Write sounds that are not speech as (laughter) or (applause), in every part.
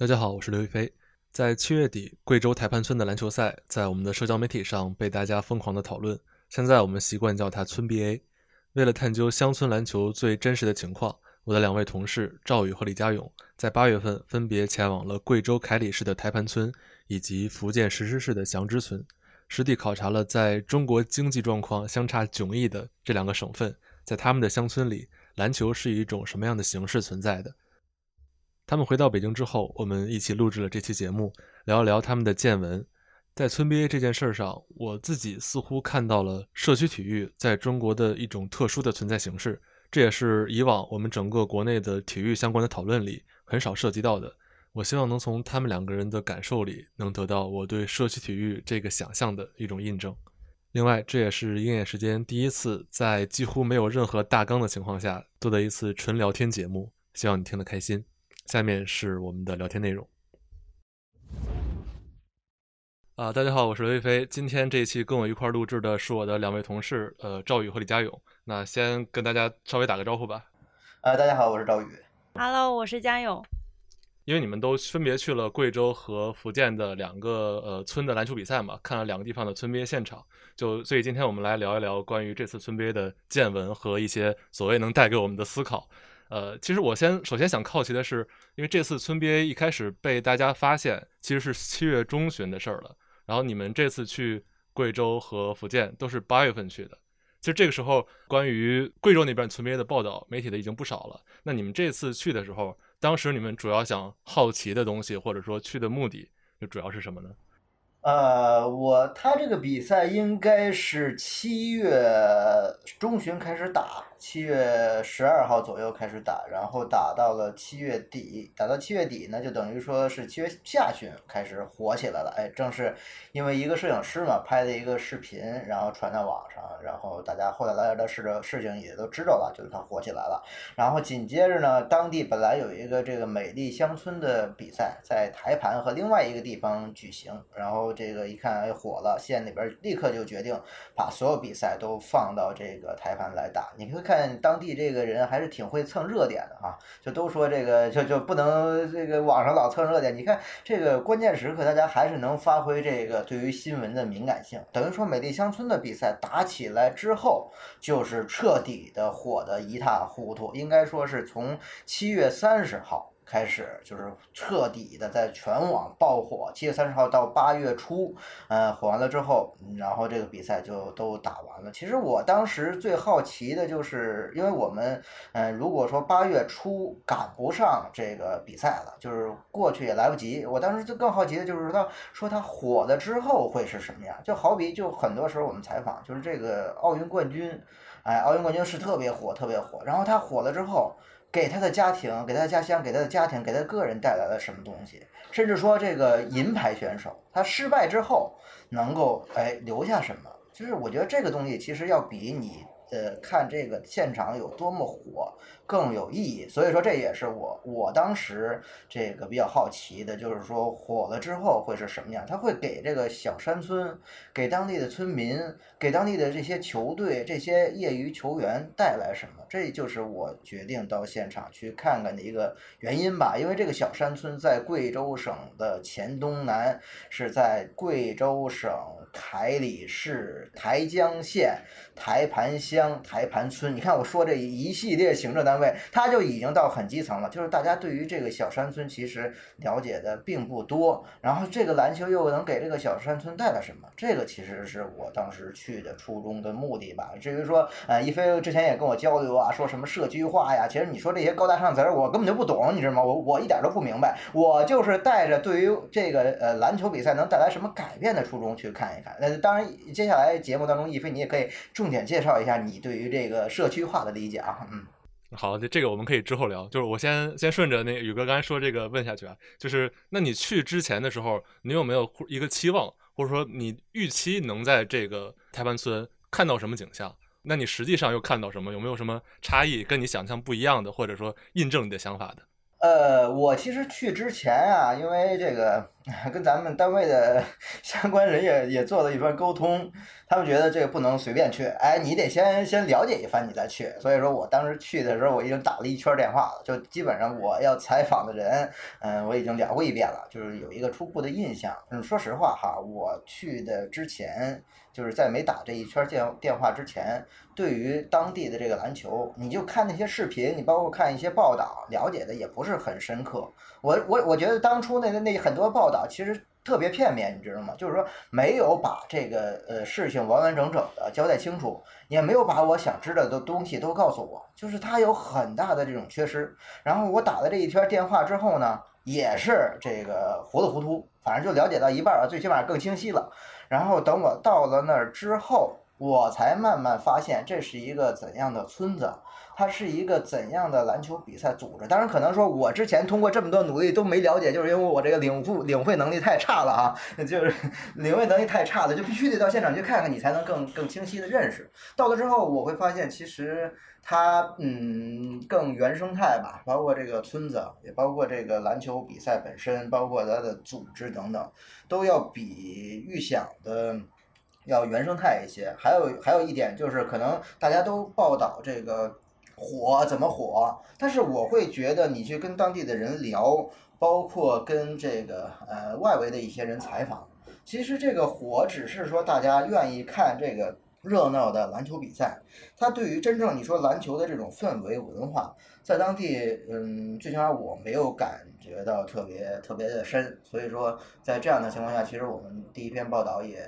大家好，我是刘亦菲。在七月底，贵州台盘村的篮球赛在我们的社交媒体上被大家疯狂的讨论。现在我们习惯叫它“村 BA”。为了探究乡村篮球最真实的情况，我的两位同事赵宇和李佳勇在八月份分别前往了贵州凯里市的台盘村以及福建石狮市的祥之村，实地考察了在中国经济状况相差迥异的这两个省份，在他们的乡村里，篮球是以一种什么样的形式存在的。他们回到北京之后，我们一起录制了这期节目，聊一聊他们的见闻。在村 BA 这件事上，我自己似乎看到了社区体育在中国的一种特殊的存在形式，这也是以往我们整个国内的体育相关的讨论里很少涉及到的。我希望能从他们两个人的感受里，能得到我对社区体育这个想象的一种印证。另外，这也是鹰眼时间第一次在几乎没有任何大纲的情况下做的一次纯聊天节目，希望你听得开心。下面是我们的聊天内容。啊，大家好，我是刘亦菲。今天这一期跟我一块录制的是我的两位同事，呃，赵宇和李佳勇。那先跟大家稍微打个招呼吧。啊，大家好，我是赵宇。Hello，我是佳勇。因为你们都分别去了贵州和福建的两个呃村的篮球比赛嘛，看了两个地方的村 BA 现场，就所以今天我们来聊一聊关于这次村 BA 的见闻和一些所谓能带给我们的思考。呃，其实我先首先想好奇的是，因为这次村 BA 一开始被大家发现，其实是七月中旬的事儿了。然后你们这次去贵州和福建都是八月份去的。其实这个时候，关于贵州那边村 BA 的报道，媒体的已经不少了。那你们这次去的时候，当时你们主要想好奇的东西，或者说去的目的，就主要是什么呢？呃，我他这个比赛应该是七月中旬开始打。七月十二号左右开始打，然后打到了七月底，打到七月底呢，就等于说是七月下旬开始火起来了。哎，正是因为一个摄影师嘛拍的一个视频，然后传到网上，然后大家后来来的事的事情也都知道了，就是他火起来了。然后紧接着呢，当地本来有一个这个美丽乡村的比赛，在台盘和另外一个地方举行，然后这个一看哎火了，县里边立刻就决定把所有比赛都放到这个台盘来打。你会。看当地这个人还是挺会蹭热点的哈，就都说这个 (laughs) 就就不能这个网上老蹭热点。你看这个关键时刻，大家还是能发挥这个对于新闻的敏感性。等于说美丽乡村的比赛打起来之后，就是彻底的火的一塌糊涂。应该说是从七月三十号。开始就是彻底的在全网爆火，七月三十号到八月初，呃，火完了之后，然后这个比赛就都打完了。其实我当时最好奇的就是，因为我们，嗯，如果说八月初赶不上这个比赛了，就是过去也来不及。我当时就更好奇的就是他说他火了之后会是什么样？就好比就很多时候我们采访，就是这个奥运冠军，哎，奥运冠军是特别火，特别火，然后他火了之后。给他的家庭，给他的家乡，给他的家庭，给他个人带来了什么东西？甚至说这个银牌选手，他失败之后能够哎留下什么？就是我觉得这个东西其实要比你呃看这个现场有多么火。更有意义，所以说这也是我我当时这个比较好奇的，就是说火了之后会是什么样？他会给这个小山村、给当地的村民、给当地的这些球队、这些业余球员带来什么？这就是我决定到现场去看看的一个原因吧。因为这个小山村在贵州省的黔东南，是在贵州省凯里市台江县台盘乡台盘村。你看我说这一系列行政单。位，它就已经到很基层了，就是大家对于这个小山村其实了解的并不多，然后这个篮球又能给这个小山村带来什么？这个其实是我当时去的初衷跟目的吧。至于说，呃，一飞之前也跟我交流啊，说什么社区化呀，其实你说这些高大上词儿，我根本就不懂，你知道吗？我我一点都不明白，我就是带着对于这个呃篮球比赛能带来什么改变的初衷去看一看。那当然，接下来节目当中，一飞你也可以重点介绍一下你对于这个社区化的理解啊，嗯。好，这这个我们可以之后聊。就是我先先顺着那宇哥刚才说这个问下去啊，就是那你去之前的时候，你有没有一个期望，或者说你预期能在这个台湾村看到什么景象？那你实际上又看到什么？有没有什么差异，跟你想象不一样的，或者说印证你的想法的？呃，我其实去之前啊，因为这个跟咱们单位的 (laughs) 相关人也也做了一番沟通，他们觉得这个不能随便去，哎，你得先先了解一番你再去。所以说我当时去的时候，我已经打了一圈电话了，就基本上我要采访的人，嗯，我已经聊过一遍了，就是有一个初步的印象。嗯，说实话哈，我去的之前，就是在没打这一圈电电话之前，对于当地的这个篮球，你就看那些视频，你包括看一些报道，了解的也不是很深刻。我我我觉得当初那那很多报道其实特别片面，你知道吗？就是说没有把这个呃事情完完整整的交代清楚，也没有把我想知道的东西都告诉我，就是它有很大的这种缺失。然后我打了这一圈电话之后呢，也是这个糊里糊涂，反正就了解到一半了，最起码更清晰了。然后等我到了那儿之后，我才慢慢发现这是一个怎样的村子。它是一个怎样的篮球比赛组织？当然，可能说我之前通过这么多努力都没了解，就是因为我这个领悟领会能力太差了啊，(laughs) 就是领会能力太差了，就必须得到现场去看看，你才能更更清晰的认识。到了之后，我会发现其实它嗯更原生态吧，包括这个村子，也包括这个篮球比赛本身，包括它的组织等等，都要比预想的要原生态一些。还有还有一点就是，可能大家都报道这个。火怎么火？但是我会觉得你去跟当地的人聊，包括跟这个呃外围的一些人采访，其实这个火只是说大家愿意看这个热闹的篮球比赛，它对于真正你说篮球的这种氛围文化，在当地嗯最起码我没有感觉到特别特别的深，所以说在这样的情况下，其实我们第一篇报道也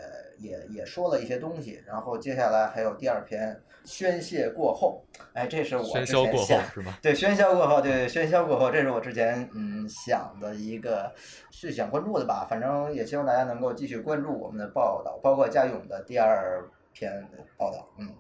也也说了一些东西，然后接下来还有第二篇。宣泄过后，哎，这是我之前想，对，喧嚣过后，对，喧嚣过后，这是我之前嗯想的一个是想关注的吧，反正也希望大家能够继续关注我们的报道，包括嘉勇的第二篇报道，嗯。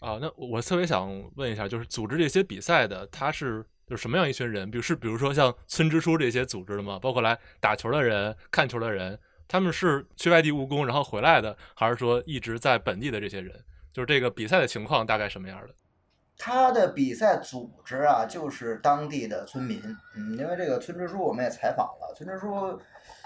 啊，那我特别想问一下，就是组织这些比赛的，他是就是什么样一群人？比如是比如说像村支书这些组织的吗？包括来打球的人、看球的人，他们是去外地务工然后回来的，还是说一直在本地的这些人？就是这个比赛的情况大概什么样的？他的比赛组织啊，就是当地的村民。嗯，因为这个村支书我们也采访了，村支书，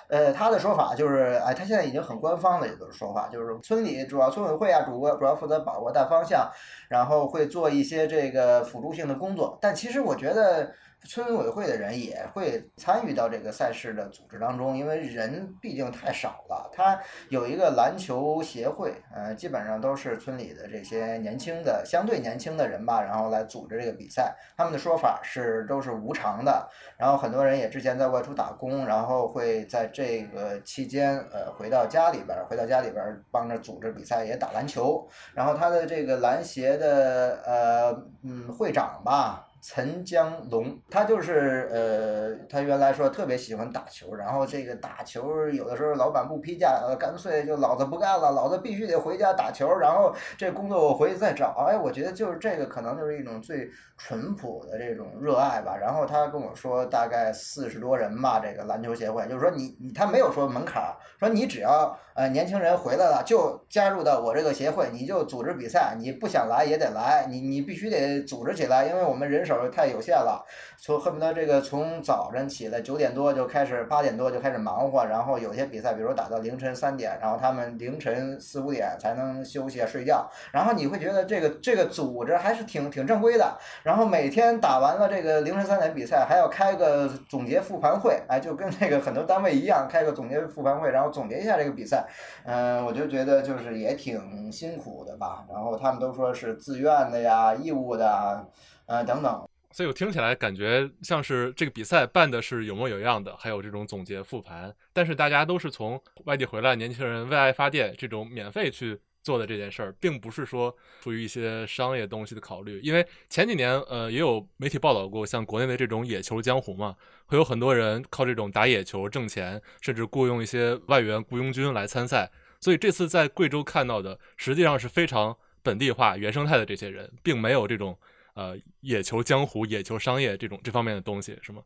呃，他的说法就是，哎，他现在已经很官方的一个说法，就是村里主要村委会啊，主主要负责把握大方向，然后会做一些这个辅助性的工作。但其实我觉得。村委会的人也会参与到这个赛事的组织当中，因为人毕竟太少了。他有一个篮球协会，呃，基本上都是村里的这些年轻的、相对年轻的人吧，然后来组织这个比赛。他们的说法是都是无偿的，然后很多人也之前在外出打工，然后会在这个期间，呃，回到家里边，回到家里边帮着组织比赛，也打篮球。然后他的这个篮协的呃嗯会长吧。陈江龙，他就是呃，他原来说特别喜欢打球，然后这个打球有的时候老板不批假，呃干脆就老子不干了，老子必须得回家打球，然后这工作我回去再找。哎，我觉得就是这个可能就是一种最淳朴的这种热爱吧。然后他跟我说，大概四十多人吧，这个篮球协会，就是说你你他没有说门槛，说你只要呃年轻人回来了就加入到我这个协会，你就组织比赛，你不想来也得来，你你必须得组织起来，因为我们人。手太有限了，从恨不得这个从早晨起来九点多就开始，八点多就开始忙活，然后有些比赛，比如打到凌晨三点，然后他们凌晨四五点才能休息睡觉，然后你会觉得这个这个组织还是挺挺正规的，然后每天打完了这个凌晨三点比赛，还要开个总结复盘会，哎，就跟那个很多单位一样，开个总结复盘会，然后总结一下这个比赛，嗯，我就觉得就是也挺辛苦的吧，然后他们都说是自愿的呀，义务的。呃，等等，所以我听起来感觉像是这个比赛办的是有模有样的，还有这种总结复盘，但是大家都是从外地回来，年轻人为爱发电，这种免费去做的这件事儿，并不是说出于一些商业东西的考虑。因为前几年，呃，也有媒体报道过，像国内的这种野球江湖嘛，会有很多人靠这种打野球挣钱，甚至雇佣一些外援雇佣军来参赛。所以这次在贵州看到的，实际上是非常本地化、原生态的这些人，并没有这种。呃，野球江湖、野球商业这种这方面的东西是吗？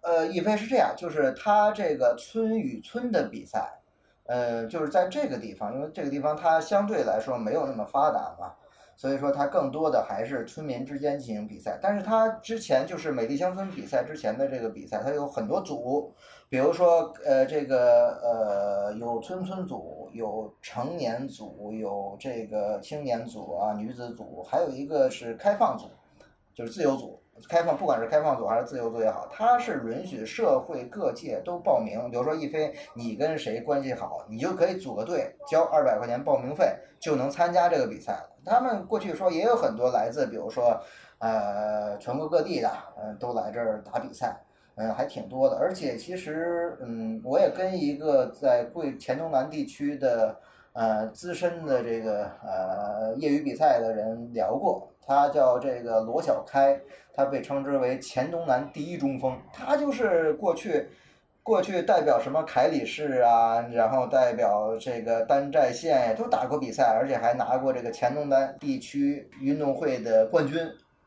呃，一飞是这样，就是他这个村与村的比赛，呃，就是在这个地方，因为这个地方它相对来说没有那么发达嘛，所以说它更多的还是村民之间进行比赛。但是它之前就是美丽乡村比赛之前的这个比赛，它有很多组，比如说呃这个呃有村村组，有成年组，有这个青年组啊女子组，还有一个是开放组，就是自由组。开放，不管是开放组还是自由组也好，它是允许社会各界都报名。比如说，一飞，你跟谁关系好，你就可以组个队，交二百块钱报名费，就能参加这个比赛。他们过去说也有很多来自，比如说，呃，全国各地的，嗯，都来这儿打比赛，嗯，还挺多的。而且其实，嗯，我也跟一个在贵黔东南地区的。呃，资深的这个呃业余比赛的人聊过，他叫这个罗小开，他被称之为黔东南第一中锋。他就是过去，过去代表什么凯里市啊，然后代表这个丹寨县呀都打过比赛，而且还拿过这个黔东南地区运动会的冠军。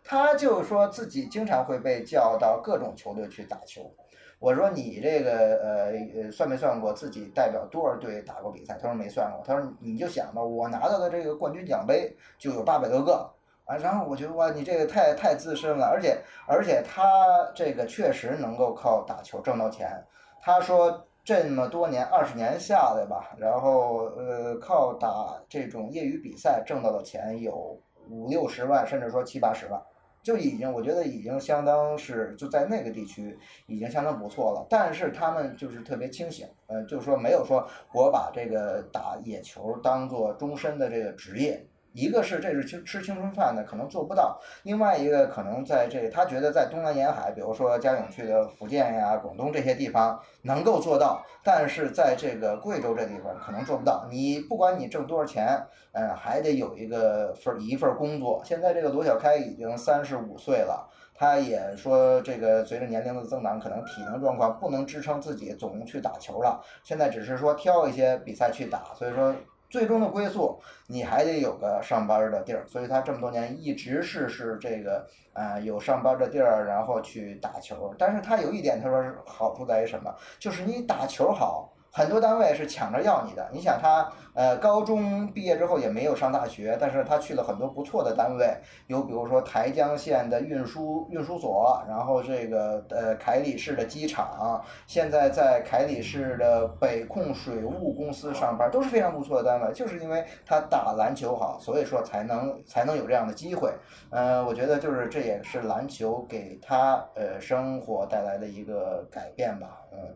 他就说自己经常会被叫到各种球队去打球。我说你这个呃呃算没算过自己代表多少队打过比赛？他说没算过。他说你就想吧，我拿到的这个冠军奖杯就有八百多个啊。然后我觉得哇，你这个太太资深了，而且而且他这个确实能够靠打球挣到钱。他说这么多年二十年下来吧，然后呃靠打这种业余比赛挣到的钱有五六十万，甚至说七八十万。就已经，我觉得已经相当是就在那个地区已经相当不错了。但是他们就是特别清醒，呃，就是说没有说我把这个打野球当做终身的这个职业。一个是这是青吃青春饭的，可能做不到；另外一个可能在这，他觉得在东南沿海，比如说嘉永去的福建呀、广东这些地方能够做到，但是在这个贵州这地方可能做不到。你不管你挣多少钱，嗯，还得有一个份一份工作。现在这个罗小开已经三十五岁了，他也说这个随着年龄的增长，可能体能状况不能支撑自己总去打球了。现在只是说挑一些比赛去打，所以说。最终的归宿，你还得有个上班的地儿，所以他这么多年一直是是这个，呃，有上班的地儿，然后去打球。但是他有一点，他说好处在于什么？就是你打球好。很多单位是抢着要你的，你想他，呃，高中毕业之后也没有上大学，但是他去了很多不错的单位，有比如说台江县的运输运输所，然后这个呃凯里市的机场，现在在凯里市的北控水务公司上班，都是非常不错的单位，就是因为他打篮球好，所以说才能才能有这样的机会。嗯，我觉得就是这也是篮球给他呃生活带来的一个改变吧，嗯。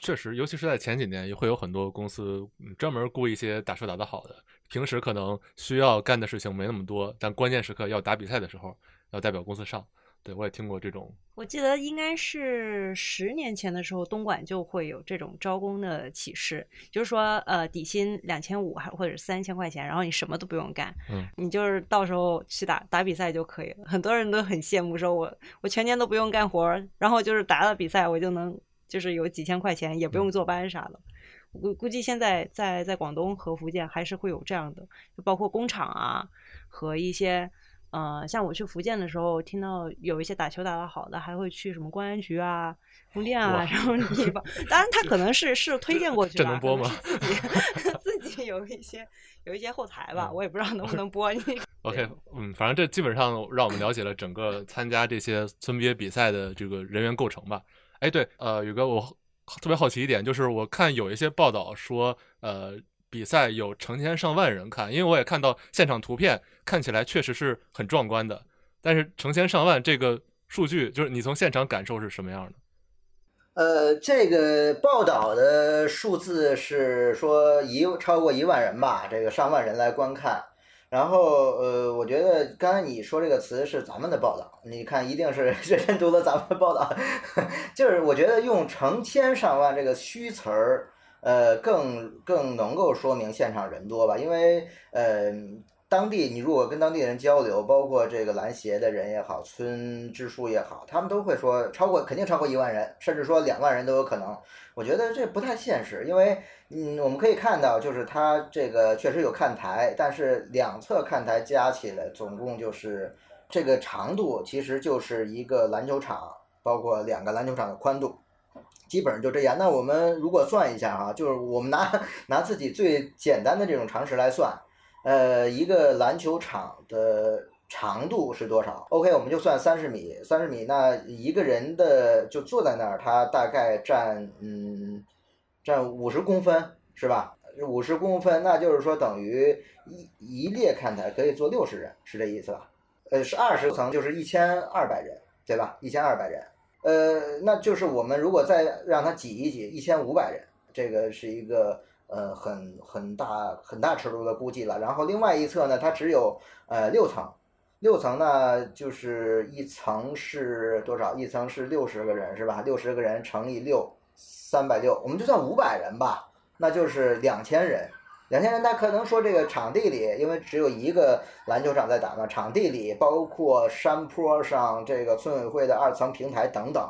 确实，尤其是在前几年，也会有很多公司专门雇一些打球打得好的。平时可能需要干的事情没那么多，但关键时刻要打比赛的时候，要代表公司上。对我也听过这种。我记得应该是十年前的时候，东莞就会有这种招工的启示，就是说，呃，底薪两千五还或者三千块钱，然后你什么都不用干，嗯，你就是到时候去打打比赛就可以了。很多人都很羡慕，说我我全年都不用干活，然后就是打了比赛，我就能。就是有几千块钱，也不用坐班啥的。估估计现在在在广东和福建还是会有这样的，就包括工厂啊和一些，呃，像我去福建的时候，听到有一些打球打得好的，还会去什么公安局啊、供电啊然后地方。(laughs) 当然，他可能是是推荐过去的，这能播吗？自己 (laughs) 自己有一些有一些后台吧，我也不知道能不能播。你 (laughs) OK，嗯，反正这基本上让我们了解了整个参加这些村别比赛的这个人员构成吧。哎，对，呃，宇哥，我特别好奇一点，就是我看有一些报道说，呃，比赛有成千上万人看，因为我也看到现场图片，看起来确实是很壮观的。但是成千上万这个数据，就是你从现场感受是什么样的？呃，这个报道的数字是说一超过一万人吧，这个上万人来观看。然后，呃，我觉得刚才你说这个词是咱们的报道，你看一定是 (laughs) 认真读了咱们的报道，(laughs) 就是我觉得用成千上万这个虚词儿，呃，更更能够说明现场人多吧，因为，呃。当地，你如果跟当地人交流，包括这个篮协的人也好，村支书也好，他们都会说超过，肯定超过一万人，甚至说两万人都有可能。我觉得这不太现实，因为，嗯，我们可以看到，就是它这个确实有看台，但是两侧看台加起来总共就是这个长度，其实就是一个篮球场，包括两个篮球场的宽度，基本上就这样。那我们如果算一下哈，就是我们拿 (laughs) 拿自己最简单的这种常识来算。呃，一个篮球场的长度是多少？OK，我们就算三十米，三十米，那一个人的就坐在那儿，他大概占嗯占五十公分是吧？五十公分，那就是说等于一一列看台可以坐六十人，是这意思吧？呃，是二十层就是一千二百人，对吧？一千二百人，呃，那就是我们如果再让它挤一挤，一千五百人，这个是一个呃很很大很大尺度的估计了。然后另外一侧呢，它只有呃六层，六层呢就是一层是多少？一层是六十个人是吧？六十个人乘以六，三百六，我们就算五百人吧，那就是两千人。两千人，他可能说这个场地里，因为只有一个篮球场在打嘛，场地里包括山坡上这个村委会的二层平台等等，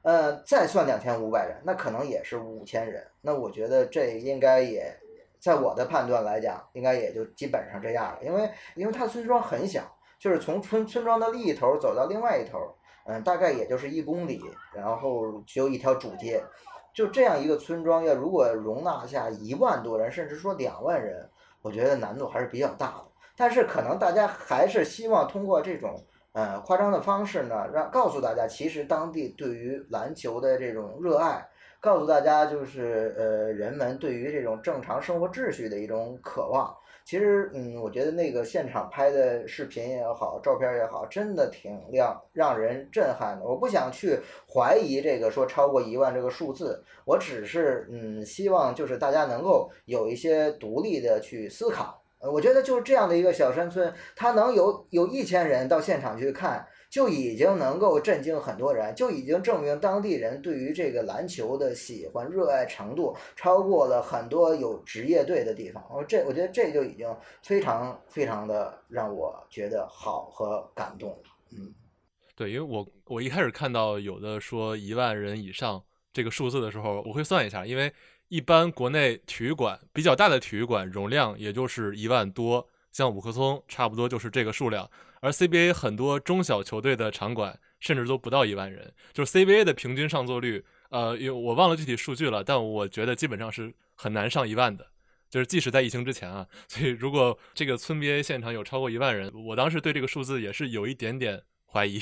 呃，再算两千五百人，那可能也是五千人。那我觉得这应该也，在我的判断来讲，应该也就基本上这样了。因为因为它村庄很小，就是从村村庄的另一头走到另外一头，嗯，大概也就是一公里，然后只有一条主街。就这样一个村庄，要如果容纳下一万多人，甚至说两万人，我觉得难度还是比较大的。但是可能大家还是希望通过这种呃夸张的方式呢，让告诉大家，其实当地对于篮球的这种热爱，告诉大家就是呃人们对于这种正常生活秩序的一种渴望。其实，嗯，我觉得那个现场拍的视频也好，照片也好，真的挺亮，让人震撼的。我不想去怀疑这个说超过一万这个数字，我只是嗯，希望就是大家能够有一些独立的去思考。呃，我觉得就是这样的一个小山村，它能有有一千人到现场去看。就已经能够震惊很多人，就已经证明当地人对于这个篮球的喜欢、热爱程度超过了很多有职业队的地方。我这我觉得这就已经非常非常的让我觉得好和感动了。嗯，对，因为我我一开始看到有的说一万人以上这个数字的时候，我会算一下，因为一般国内体育馆比较大的体育馆容量也就是一万多，像五棵松差不多就是这个数量。而 CBA 很多中小球队的场馆甚至都不到一万人，就是 CBA 的平均上座率，呃，因为我忘了具体数据了，但我觉得基本上是很难上一万的，就是即使在疫情之前啊。(laughs) 所以如果这个村 BA 现场有超过一万人，我当时对这个数字也是有一点点怀疑。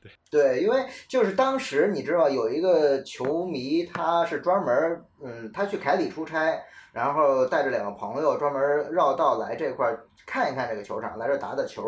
对 (laughs) 对，因为就是当时你知道有一个球迷，他是专门，嗯，他去凯里出差，然后带着两个朋友专门绕道来这块看一看这个球场，来这打打球。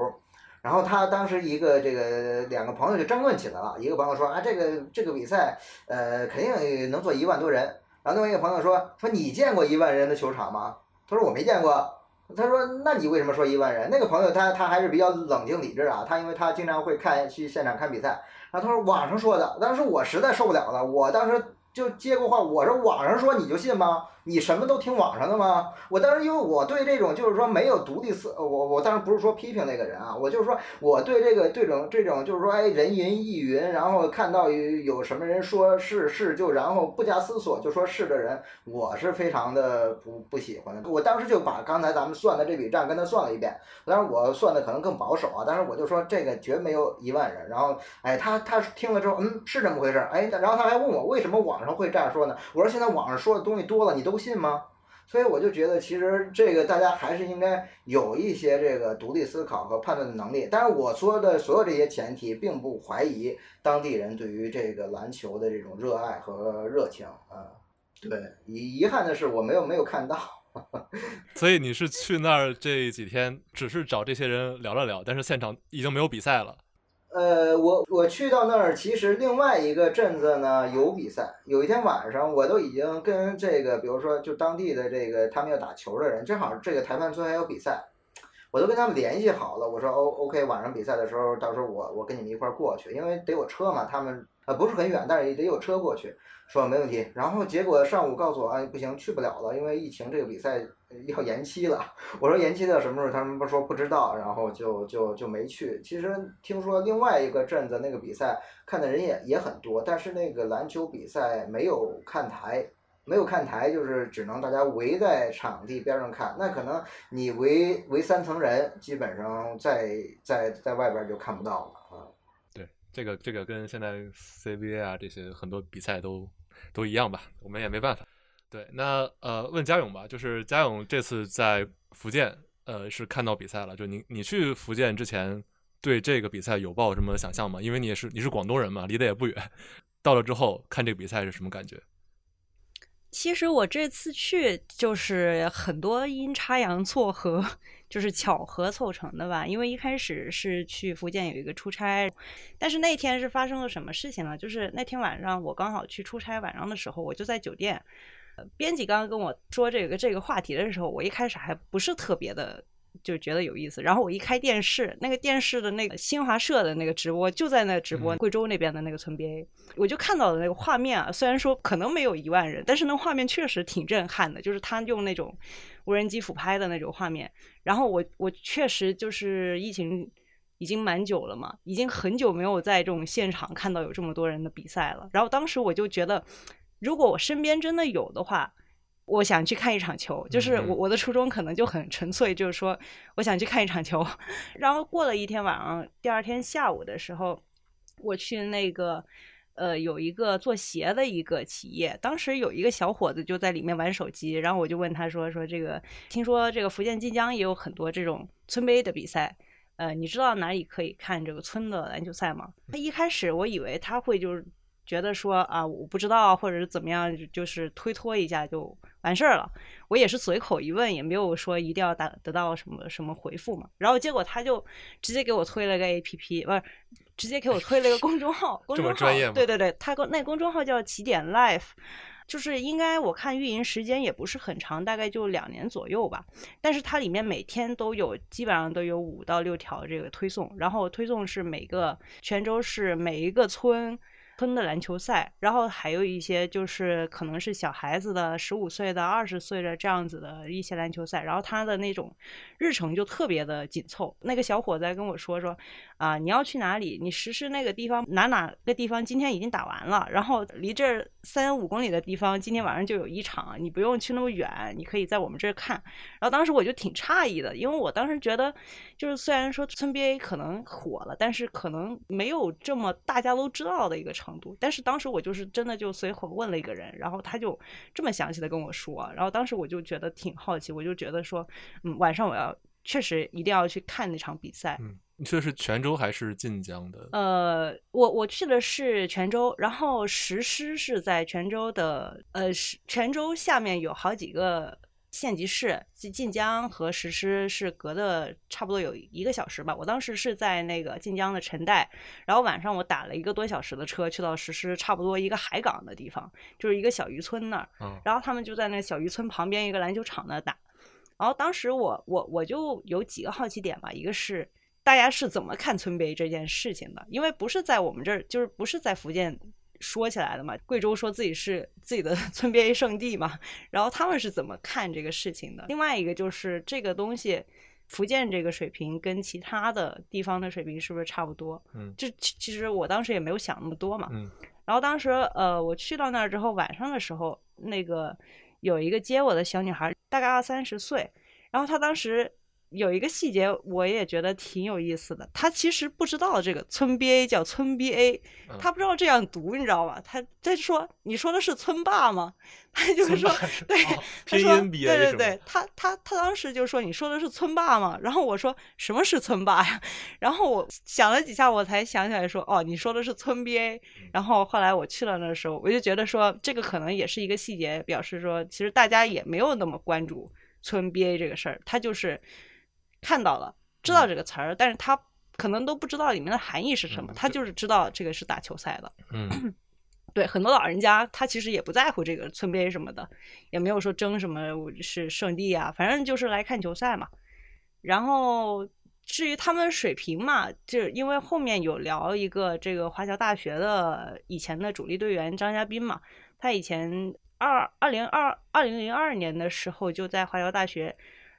然后他当时一个这个两个朋友就争论起来了，一个朋友说啊这个这个比赛呃肯定能坐一万多人，然后另外一个朋友说说你见过一万人的球场吗？他说我没见过。他说那你为什么说一万人？那个朋友他他还是比较冷静理智啊，他因为他经常会看去现场看比赛，然后他说网上说的，当时我实在受不了了，我当时就接过话，我说网上说你就信吗？你什么都听网上的吗？我当时因为我对这种就是说没有独立思，我我当然不是说批评那个人啊，我就是说我对这个这种这种就是说哎人云亦云，然后看到有有什么人说是是就然后不加思索就说是的人，我是非常的不不喜欢。我当时就把刚才咱们算的这笔账跟他算了一遍，当然我算的可能更保守啊，但是我就说这个绝没有一万人。然后哎他他听了之后嗯是这么回事哎，然后他还问我为什么网上会这样说呢？我说现在网上说的东西多了，你都。信吗？所以我就觉得，其实这个大家还是应该有一些这个独立思考和判断的能力。但是我说的所有这些前提，并不怀疑当地人对于这个篮球的这种热爱和热情啊。对，遗遗憾的是，我没有没有看到。(laughs) 所以你是去那儿这几天，只是找这些人聊了聊，但是现场已经没有比赛了。呃，我我去到那儿，其实另外一个镇子呢有比赛。有一天晚上，我都已经跟这个，比如说就当地的这个他们要打球的人，正好这个裁判村还有比赛，我都跟他们联系好了。我说 O O K，晚上比赛的时候，到时候我我跟你们一块儿过去，因为得有车嘛。他们呃不是很远，但是也得有车过去。说没问题，然后结果上午告诉我，哎，不行，去不了了，因为疫情，这个比赛要延期了。我说延期到什么时候？他们不说不知道，然后就就就没去。其实听说另外一个镇子那个比赛看的人也也很多，但是那个篮球比赛没有看台，没有看台，就是只能大家围在场地边上看。那可能你围围三层人，基本上在在在外边就看不到了啊。对，这个这个跟现在 CBA 啊这些很多比赛都。都一样吧，我们也没办法。对，那呃，问嘉勇吧，就是嘉勇这次在福建，呃是看到比赛了？就你你去福建之前对这个比赛有抱什么想象吗？因为你也是你是广东人嘛，离得也不远。(laughs) 到了之后看这个比赛是什么感觉？其实我这次去就是很多阴差阳错和就是巧合凑成的吧。因为一开始是去福建有一个出差，但是那天是发生了什么事情呢？就是那天晚上我刚好去出差，晚上的时候我就在酒店。编辑刚刚跟我说这个这个话题的时候，我一开始还不是特别的。就觉得有意思，然后我一开电视，那个电视的那个新华社的那个直播就在那直播贵州那边的那个村 BA，我就看到了那个画面啊，虽然说可能没有一万人，但是那画面确实挺震撼的，就是他用那种无人机俯拍的那种画面。然后我我确实就是疫情已经蛮久了嘛，已经很久没有在这种现场看到有这么多人的比赛了。然后当时我就觉得，如果我身边真的有的话。我想去看一场球，就是我我的初衷可能就很纯粹，就是说我想去看一场球。(laughs) 然后过了一天晚上，第二天下午的时候，我去那个呃有一个做鞋的一个企业，当时有一个小伙子就在里面玩手机，然后我就问他说说这个听说这个福建晋江也有很多这种村杯的比赛，呃，你知道哪里可以看这个村的篮球赛吗？他一开始我以为他会就是觉得说啊我不知道或者是怎么样，就是推脱一下就。完事儿了，我也是随口一问，也没有说一定要达得到什么什么回复嘛。然后结果他就直接给我推了个 A P P，不是直接给我推了一个公众号。公众号对对对，他公那公众号叫起点 Life，就是应该我看运营时间也不是很长，大概就两年左右吧。但是它里面每天都有，基本上都有五到六条这个推送，然后推送是每个泉州市每一个村。村的篮球赛，然后还有一些就是可能是小孩子的十五岁的、二十岁的这样子的一些篮球赛，然后他的那种日程就特别的紧凑。那个小伙子跟我说说啊，你要去哪里？你实施那个地方哪哪个地方今天已经打完了，然后离这三五公里的地方今天晚上就有一场，你不用去那么远，你可以在我们这儿看。然后当时我就挺诧异的，因为我当时觉得就是虽然说村 BA 可能火了，但是可能没有这么大家都知道的一个程。程度，但是当时我就是真的就随口问了一个人，然后他就这么详细的跟我说，然后当时我就觉得挺好奇，我就觉得说，嗯，晚上我要确实一定要去看那场比赛。嗯，你去的是泉州还是晋江的？呃，我我去的是泉州，然后实施是在泉州的，呃，是泉州下面有好几个。县级市晋晋江和石狮是隔的差不多有一个小时吧。我当时是在那个晋江的陈代，然后晚上我打了一个多小时的车去到石狮，差不多一个海港的地方，就是一个小渔村那儿。然后他们就在那小渔村旁边一个篮球场那打。然后当时我我我就有几个好奇点吧，一个是大家是怎么看村杯这件事情的，因为不是在我们这儿，就是不是在福建。说起来的嘛，贵州说自己是自己的 (laughs) 村 BA 圣地嘛，然后他们是怎么看这个事情的？另外一个就是这个东西，福建这个水平跟其他的地方的水平是不是差不多？嗯，这其实我当时也没有想那么多嘛。嗯，然后当时呃，我去到那儿之后，晚上的时候，那个有一个接我的小女孩，大概二三十岁，然后她当时。有一个细节，我也觉得挺有意思的。他其实不知道这个村 BA 叫村 BA，他不知道这样读，你知道吧？他他说：“你说的是村霸吗？”他就是说，对，他说，对对对，他他他当时就说：“你说的是村霸吗？”然后我说：“什么是村霸呀？” (laughs) 然后我想了几下，我才想起来说：“哦，你说的是村 BA。”然后后来我去了那时候，我就觉得说，这个可能也是一个细节，表示说，其实大家也没有那么关注村 BA 这个事儿，他就是。看到了，知道这个词儿，但是他可能都不知道里面的含义是什么，他就是知道这个是打球赛的。嗯，(clears throat) 对，很多老人家他其实也不在乎这个村杯什么的，也没有说争什么是圣地啊，反正就是来看球赛嘛。然后至于他们水平嘛，就因为后面有聊一个这个华侨大学的以前的主力队员张家斌嘛，他以前二二零二二零零二年的时候就在华侨大学。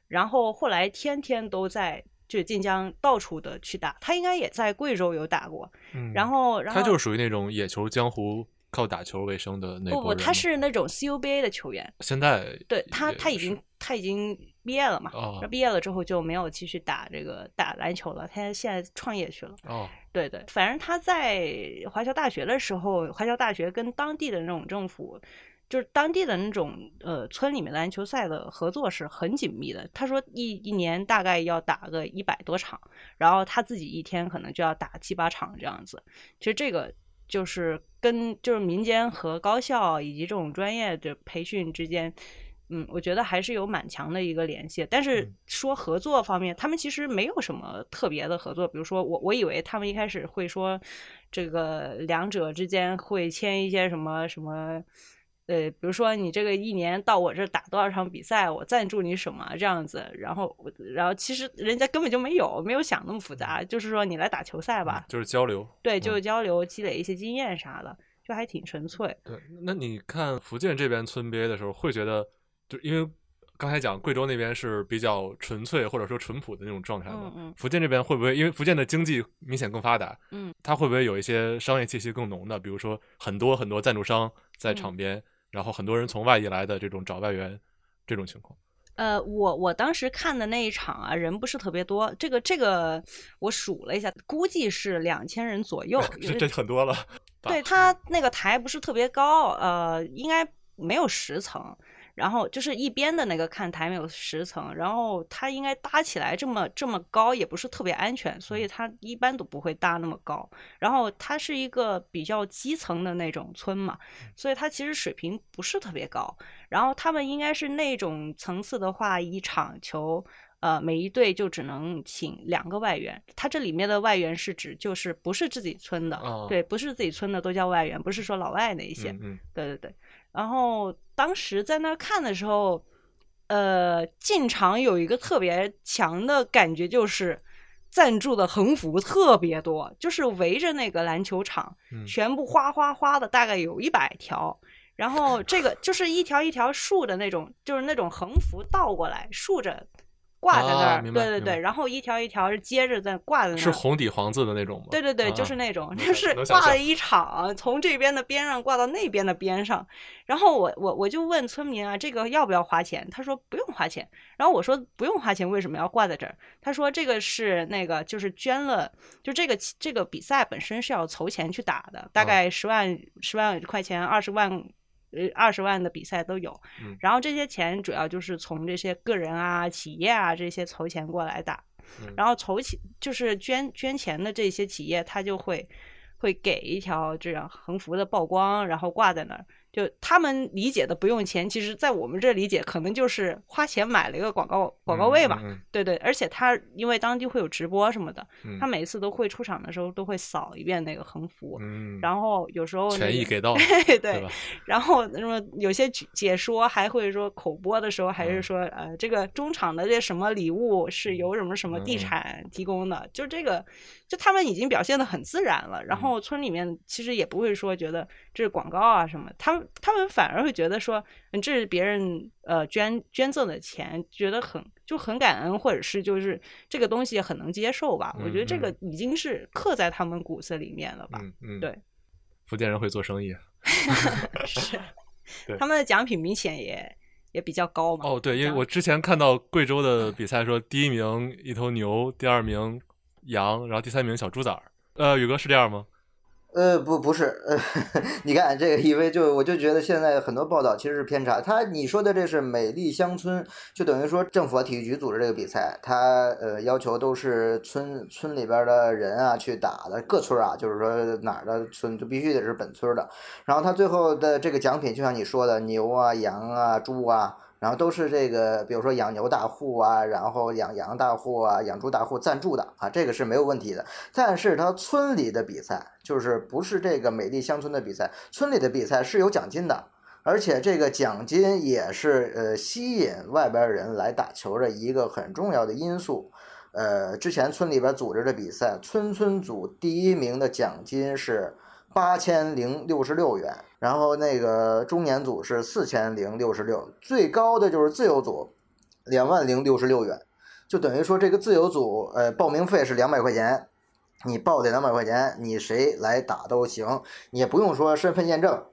然后后来天天都在就晋江到处的去打，他应该也在贵州有打过。嗯，然后然后他就是属于那种野球江湖，靠打球为生的那不不，他是那种 CUBA 的球员。现在对他他已经他已经毕业了嘛？哦，毕业了之后就没有继续打这个打篮球了，他现在创业去了。哦，对对，反正他在华侨大学的时候，华侨大学跟当地的那种政府。就是当地的那种呃村里面的篮球赛的合作是很紧密的。他说一一年大概要打个一百多场，然后他自己一天可能就要打七八场这样子。其实这个就是跟就是民间和高校以及这种专业的培训之间。嗯，我觉得还是有蛮强的一个联系，但是说合作方面，他们其实没有什么特别的合作。比如说，我我以为他们一开始会说，这个两者之间会签一些什么什么，呃，比如说你这个一年到我这打多少场比赛，我赞助你什么这样子。然后，然后其实人家根本就没有没有想那么复杂，就是说你来打球赛吧，就是交流，对，就是交流，积累一些经验啥的，就还挺纯粹。对，那你看福建这边村 BA 的时候，会觉得？就因为刚才讲贵州那边是比较纯粹或者说淳朴的那种状态嘛，嗯福建这边会不会因为福建的经济明显更发达，嗯，它会不会有一些商业气息更浓的？比如说很多很多赞助商在场边，然后很多人从外地来的这种找外援这种情况。呃，我我当时看的那一场啊，人不是特别多，这个这个我数了一下，估计是两千人左右，(laughs) 这这很多了。对他那个台不是特别高，呃，应该没有十层。然后就是一边的那个看台没有十层，然后它应该搭起来这么这么高也不是特别安全，所以它一般都不会搭那么高。然后它是一个比较基层的那种村嘛，所以它其实水平不是特别高。然后他们应该是那种层次的话，一场球，呃，每一队就只能请两个外援。它这里面的外援是指就是不是自己村的，对，不是自己村的都叫外援，不是说老外那一些。嗯对对对。然后当时在那看的时候，呃，进场有一个特别强的感觉，就是赞助的横幅特别多，就是围着那个篮球场，全部哗哗哗的，大概有一百条。然后这个就是一条一条竖的那种，就是那种横幅倒过来竖着。挂在那儿，对对对，然后一条一条是接着在挂在那儿，是红底黄字的那种吗？对对对，就是那种，就是挂了一场，从这边的边上挂到那边的边上。然后我我我就问村民啊，这个要不要花钱？他说不用花钱。然后我说不用花钱，为什么要挂在这儿？他说这个是那个就是捐了，就这个这个比赛本身是要筹钱去打的，大概十万十万块钱，二十万。呃，二十万的比赛都有，然后这些钱主要就是从这些个人啊、企业啊这些筹钱过来打，然后筹钱就是捐捐钱的这些企业，他就会会给一条这样横幅的曝光，然后挂在那儿。就他们理解的不用钱，其实在我们这理解可能就是花钱买了一个广告广告位吧。对对，而且他因为当地会有直播什么的，他每次都会出场的时候都会扫一遍那个横幅，然后有时候权益给到，(laughs) 对，然后那么有些解说还会说口播的时候还是说呃这个中场的这什么礼物是由什么什么地产提供的，就这个就他们已经表现的很自然了，然后村里面其实也不会说觉得这是广告啊什么，他们。他们反而会觉得说，嗯，这是别人呃捐捐赠的钱，觉得很就很感恩，或者是就是这个东西很能接受吧。我觉得这个已经是刻在他们骨子里面了吧。嗯嗯，对。(laughs) 福建人会做生意。(laughs) 是。(laughs) 他们的奖品明显也也比较高嘛。哦，对，因为我之前看到贵州的比赛，说第一名一头牛，第二名羊，然后第三名小猪崽儿。呃，宇哥是这样吗？呃，不，不是，呃，(laughs) 你看这个，因为就我就觉得现在很多报道其实是偏差。他你说的这是美丽乡村，就等于说政府体育局组织这个比赛，他呃要求都是村村里边的人啊去打的，各村啊，就是说哪儿的村就必须得是本村的。然后他最后的这个奖品，就像你说的牛啊、羊啊、猪啊。然后都是这个，比如说养牛大户啊，然后养羊大户啊，养猪大户赞助的啊，这个是没有问题的。但是他村里的比赛，就是不是这个美丽乡村的比赛，村里的比赛是有奖金的，而且这个奖金也是呃吸引外边人来打球的一个很重要的因素。呃，之前村里边组织的比赛，村村组第一名的奖金是。八千零六十六元，然后那个中年组是四千零六十六，最高的就是自由组，两万零六十六元，就等于说这个自由组，呃，报名费是两百块钱，你报这两百块钱，你谁来打都行，你也不用说身份验证，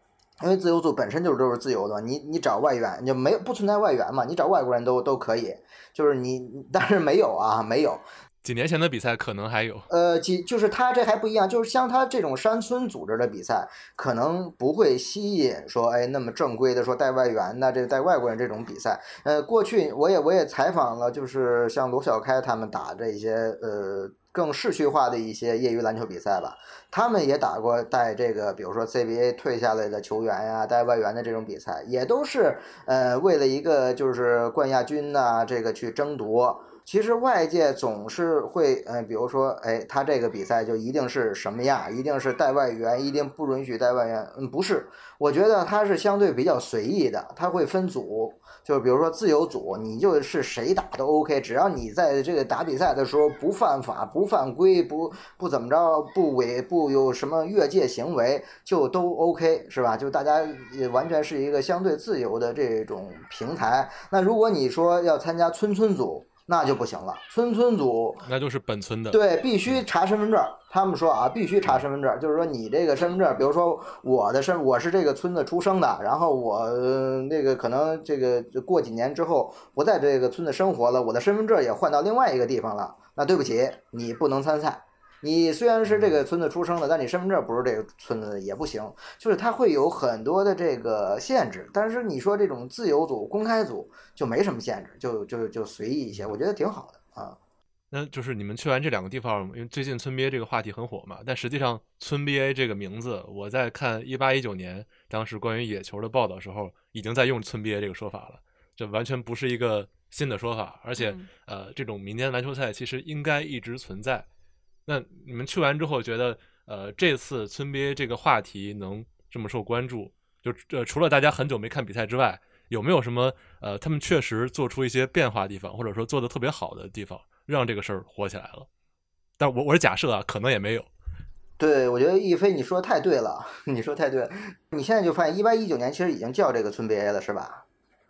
因为自由组本身就是都是自由的，你你找外援就没不存在外援嘛，你找外国人都都可以，就是你但是没有啊，没有。几年前的比赛可能还有，呃，几就是他这还不一样，就是像他这种山村组织的比赛，可能不会吸引说，哎，那么正规的说带外援呐，这带外国人这种比赛。呃，过去我也我也采访了，就是像罗小开他们打这些呃更市区化的一些业余篮球比赛吧，他们也打过带这个，比如说 CBA 退下来的球员呀，带外援的这种比赛，也都是呃为了一个就是冠亚军呐，这个去争夺。其实外界总是会，嗯，比如说，哎，他这个比赛就一定是什么样，一定是带外援，一定不允许带外援。嗯，不是，我觉得他是相对比较随意的，他会分组，就是比如说自由组，你就是谁打都 OK，只要你在这个打比赛的时候不犯法、不犯规、不不怎么着、不违、不有什么越界行为，就都 OK，是吧？就大家也完全是一个相对自由的这种平台。那如果你说要参加村村组，那就不行了，村村组那就是本村的，对，必须查身份证。他们说啊，必须查身份证，就是说你这个身份证，比如说我的身，我是这个村子出生的，然后我那个可能这个过几年之后不在这个村子生活了，我的身份证也换到另外一个地方了，那对不起，你不能参赛。你虽然是这个村子出生的，但你身份证不是这个村子的也不行，就是它会有很多的这个限制。但是你说这种自由组、公开组就没什么限制，就就就随意一些，我觉得挺好的啊。那就是你们去完这两个地方，因为最近村 BA 这个话题很火嘛。但实际上，村 BA 这个名字，我在看一八一九年当时关于野球的报道时候，已经在用村 BA 这个说法了，这完全不是一个新的说法。而且，呃，这种民间篮球赛其实应该一直存在。那你们去完之后觉得，呃，这次村 BA 这个话题能这么受关注，就呃，除了大家很久没看比赛之外，有没有什么呃，他们确实做出一些变化地方，或者说做的特别好的地方，让这个事儿火起来了？但我我是假设啊，可能也没有。对，我觉得易飞你说太对了，(laughs) 你说太对了。你现在就发现一八一九年其实已经叫这个村 BA 了，是吧？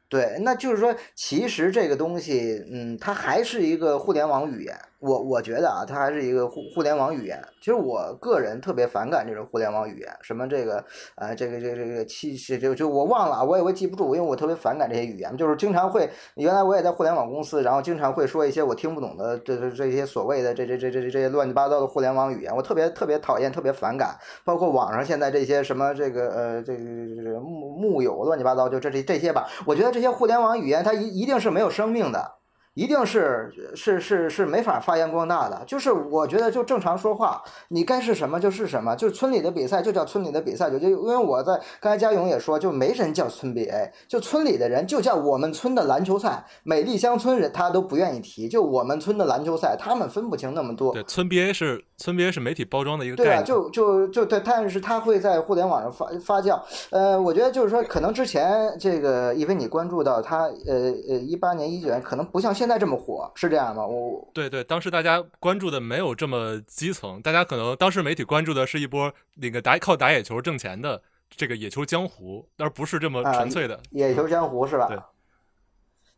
对，那就是说，其实这个东西，嗯，它还是一个互联网语言。我我觉得啊，它还是一个互互联网语言。其实我个人特别反感这种互联网语言，什么这个，呃，这个这个这个，其实就就我忘了，我也会记不住，因为我特别反感这些语言。就是经常会，原来我也在互联网公司，然后经常会说一些我听不懂的，这这这些所谓的这这这这这些乱七八糟的互联网语言，我特别特别讨厌，特别反感。包括网上现在这些什么这个呃这个这个木木有乱七八糟，就这这这些吧，我觉得这些互联网语言它一一定是没有生命的。一定是是是是没法发扬光大的，就是我觉得就正常说话，你该是什么就是什么，就是村里的比赛就叫村里的比赛，就就因为我在刚才嘉勇也说，就没人叫村 BA，就村里的人就叫我们村的篮球赛，美丽乡村人他都不愿意提，就我们村的篮球赛，他们分不清那么多。对，村 BA 是村 BA 是媒体包装的一个概念。对啊，就就就对，但是他会在互联网上发发酵。呃，我觉得就是说，可能之前这个因为你关注到他，呃呃，一八年一九年可能不像现。现在这么火是这样吗？我对对，当时大家关注的没有这么基层，大家可能当时媒体关注的是一波那个打靠打野球挣钱的这个野球江湖，而不是这么纯粹的野球江湖是吧？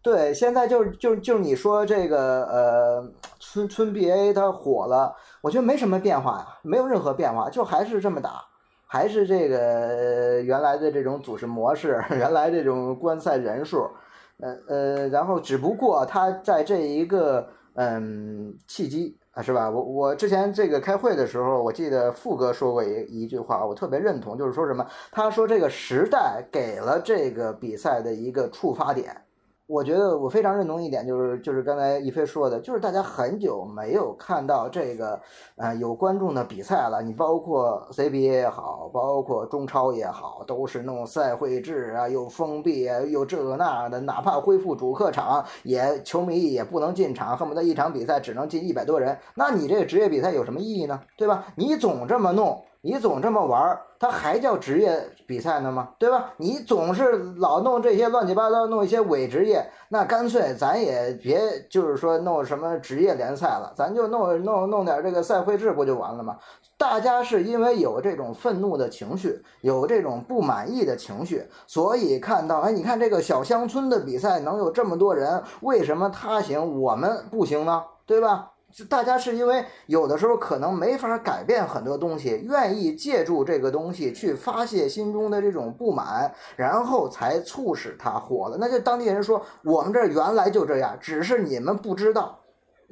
对，对，现在就就就你说这个呃村村 BA 它火了，我觉得没什么变化呀，没有任何变化，就还是这么打，还是这个原来的这种组织模式，(laughs) 原来这种观赛人数。呃呃，然后只不过他在这一个嗯契机啊，是吧？我我之前这个开会的时候，我记得富哥说过一一句话，我特别认同，就是说什么？他说这个时代给了这个比赛的一个触发点。我觉得我非常认同一点，就是就是刚才一飞说的，就是大家很久没有看到这个，呃，有观众的比赛了。你包括 CBA 也好，包括中超也好，都是弄赛会制啊，又封闭啊，又这个那的。哪怕恢复主客场，也球迷也不能进场，恨不得一场比赛只能进一百多人。那你这个职业比赛有什么意义呢？对吧？你总这么弄。你总这么玩儿，它还叫职业比赛呢吗？对吧？你总是老弄这些乱七八糟，弄一些伪职业，那干脆咱也别就是说弄什么职业联赛了，咱就弄弄弄点这个赛会制不就完了吗？大家是因为有这种愤怒的情绪，有这种不满意的情绪，所以看到哎，你看这个小乡村的比赛能有这么多人，为什么他行我们不行呢？对吧？大家是因为有的时候可能没法改变很多东西，愿意借助这个东西去发泄心中的这种不满，然后才促使他火了。那就当地人说，我们这原来就这样，只是你们不知道。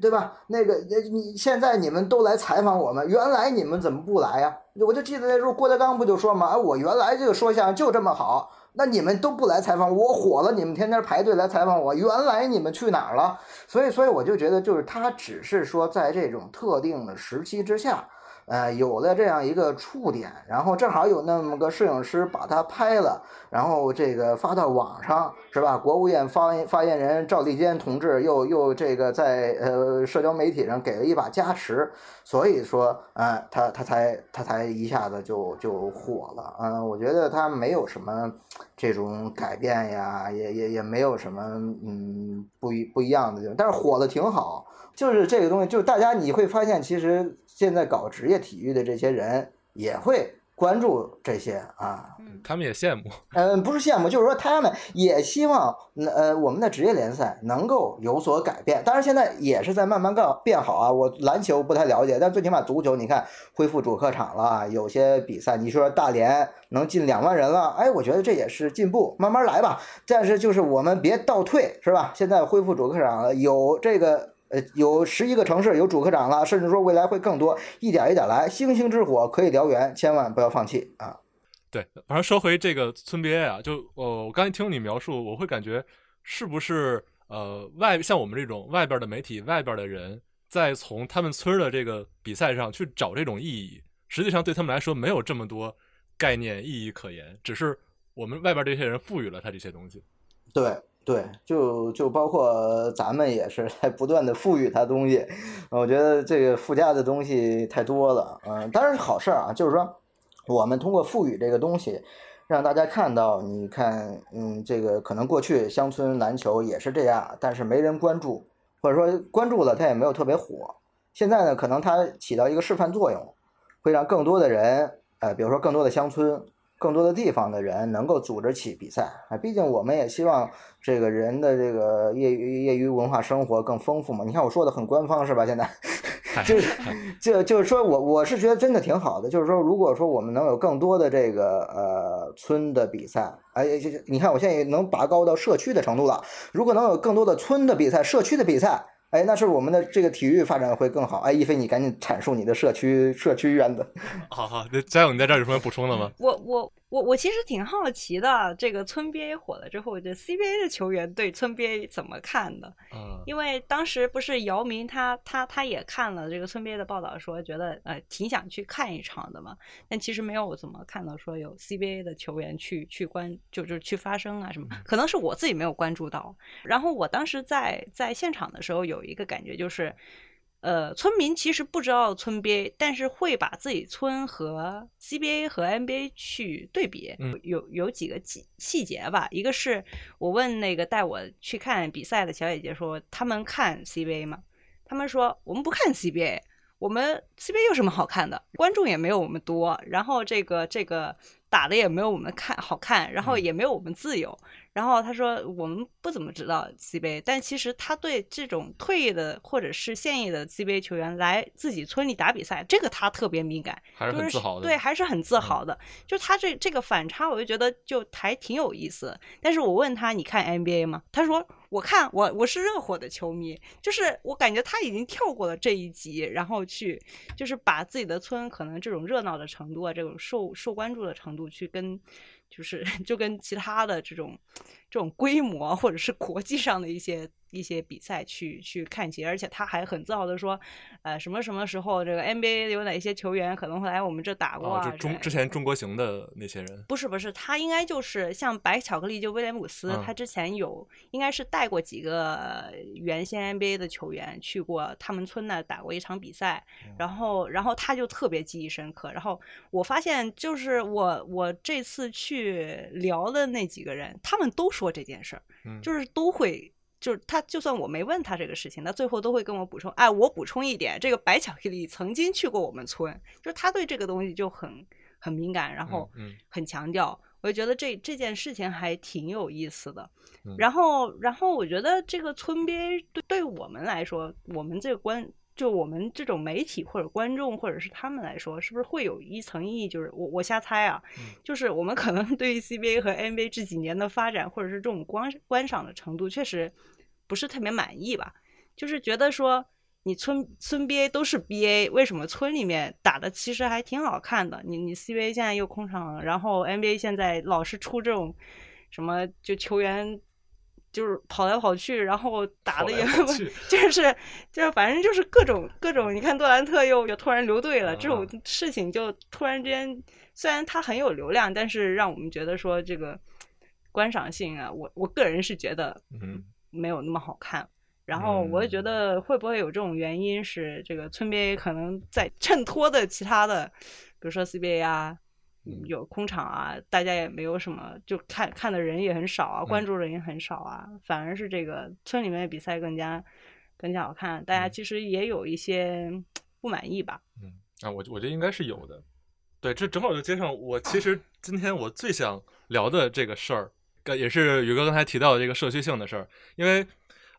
对吧？那个，你现在你们都来采访我们，原来你们怎么不来呀？我就记得那时候郭德纲不就说嘛，啊，我原来这个说相声就这么好，那你们都不来采访我，火了，你们天天排队来采访我，原来你们去哪儿了？所以，所以我就觉得，就是他只是说在这种特定的时期之下。呃，有了这样一个触点，然后正好有那么个摄影师把它拍了，然后这个发到网上，是吧？国务院发发言人赵立坚同志又又这个在呃社交媒体上给了一把加持，所以说，呃，他他才他才一下子就就火了。嗯，我觉得他没有什么这种改变呀，也也也没有什么嗯不一不一样的，但是火的挺好。就是这个东西，就是大家你会发现，其实现在搞职业体育的这些人也会关注这些啊，他们也羡慕，嗯，(laughs) 不是羡慕，就是说他们也希望，呃，我们的职业联赛能够有所改变。当然，现在也是在慢慢告变好啊。我篮球不太了解，但最起码足球，你看恢复主客场了，有些比赛，你说大连能进两万人了，哎，我觉得这也是进步，慢慢来吧。但是就是我们别倒退，是吧？现在恢复主客场了，有这个。呃，有十一个城市有主科长了，甚至说未来会更多，一点一点来，星星之火可以燎原，千万不要放弃啊！对，反正说回这个村 BA 啊，就呃，我刚才听你描述，我会感觉是不是呃外像我们这种外边的媒体、外边的人，在从他们村的这个比赛上去找这种意义，实际上对他们来说没有这么多概念意义可言，只是我们外边这些人赋予了他这些东西。对。对，就就包括咱们也是在不断的赋予它东西，我觉得这个附加的东西太多了，嗯，当然是好事儿啊，就是说我们通过赋予这个东西，让大家看到，你看，嗯，这个可能过去乡村篮球也是这样，但是没人关注，或者说关注了它也没有特别火，现在呢，可能它起到一个示范作用，会让更多的人，呃，比如说更多的乡村。更多的地方的人能够组织起比赛啊，毕竟我们也希望这个人的这个业余业余文化生活更丰富嘛。你看我说的很官方是吧？现在 (laughs) 就是就就是说我我是觉得真的挺好的。就是说，如果说我们能有更多的这个呃村的比赛，哎，你看我现在也能拔高到社区的程度了。如果能有更多的村的比赛、社区的比赛。哎，那是我们的这个体育发展会更好。哎，一飞，你赶紧阐述你的社区社区院子。好好，那佳勇，你在这儿有什么补充的吗？我我。我我其实挺好奇的，这个村 BA 火了之后，这 CBA 的球员对村 BA 怎么看的？嗯，因为当时不是姚明他他他也看了这个村 BA 的报道，说觉得呃挺想去看一场的嘛。但其实没有怎么看到说有 CBA 的球员去去关，就就去发声啊什么。可能是我自己没有关注到。然后我当时在在现场的时候有一个感觉就是。呃，村民其实不知道村 BA，但是会把自己村和 CBA 和 NBA 去对比。嗯，有有几个细细节吧。一个是我问那个带我去看比赛的小姐姐说，他们看 CBA 吗？他们说我们不看 CBA，我们 CBA 有什么好看的？观众也没有我们多，然后这个这个打的也没有我们看好看，然后也没有我们自由。然后他说：“我们不怎么知道 CBA，但其实他对这种退役的或者是现役的 CBA 球员来自己村里打比赛，这个他特别敏感，还是很自豪的。对，还是很自豪的。就他这这个反差，我就觉得就还挺有意思。但是我问他，你看 NBA 吗？他说我看，我我是热火的球迷。就是我感觉他已经跳过了这一集，然后去就是把自己的村可能这种热闹的程度啊，这种受受关注的程度去跟。”就是 (laughs) 就跟其他的这种这种规模，或者是国际上的一些。一些比赛去去看齐，而且他还很自豪的说，呃，什么什么时候这个 NBA 有哪些球员可能会来我们这打过啊？就中之前中国行的那些人？不是不是，他应该就是像白巧克力，就威廉姆斯，他之前有应该是带过几个原先 NBA 的球员去过他们村那打过一场比赛，然后然后他就特别记忆深刻。然后我发现就是我我这次去聊的那几个人，他们都说这件事儿，就是都会。就是他，就算我没问他这个事情，他最后都会跟我补充。哎，我补充一点，这个白巧克力曾经去过我们村，就是他对这个东西就很很敏感，然后很强调。我就觉得这这件事情还挺有意思的。然后，然后我觉得这个村边对对我们来说，我们这个观，就我们这种媒体或者观众或者是他们来说，是不是会有一层意义？就是我我瞎猜啊，就是我们可能对于 CBA 和 NBA 这几年的发展，或者是这种观观赏的程度，确实。不是特别满意吧？就是觉得说，你村村 BA 都是 BA，为什么村里面打的其实还挺好看的？你你 CBA 现在又空场，然后 NBA 现在老是出这种什么就球员就是跑来跑去，然后打的也 (laughs) 就是就是反正就是各种各种，你看杜兰特又又突然留队了，这种事情就突然之间，虽然他很有流量，但是让我们觉得说这个观赏性啊，我我个人是觉得嗯。没有那么好看。然后我也觉得会不会有这种原因，是这个村 BA 可能在衬托的其他的，比如说 CBA 啊，有空场啊，大家也没有什么，就看看的人也很少啊，关注人也很少啊，反而是这个村里面的比赛更加更加好看，大家其实也有一些不满意吧。嗯啊，我我觉得应该是有的。对，这正好就接上我其实今天我最想聊的这个事儿，也是宇哥刚才提到的这个社区性的事儿，因为。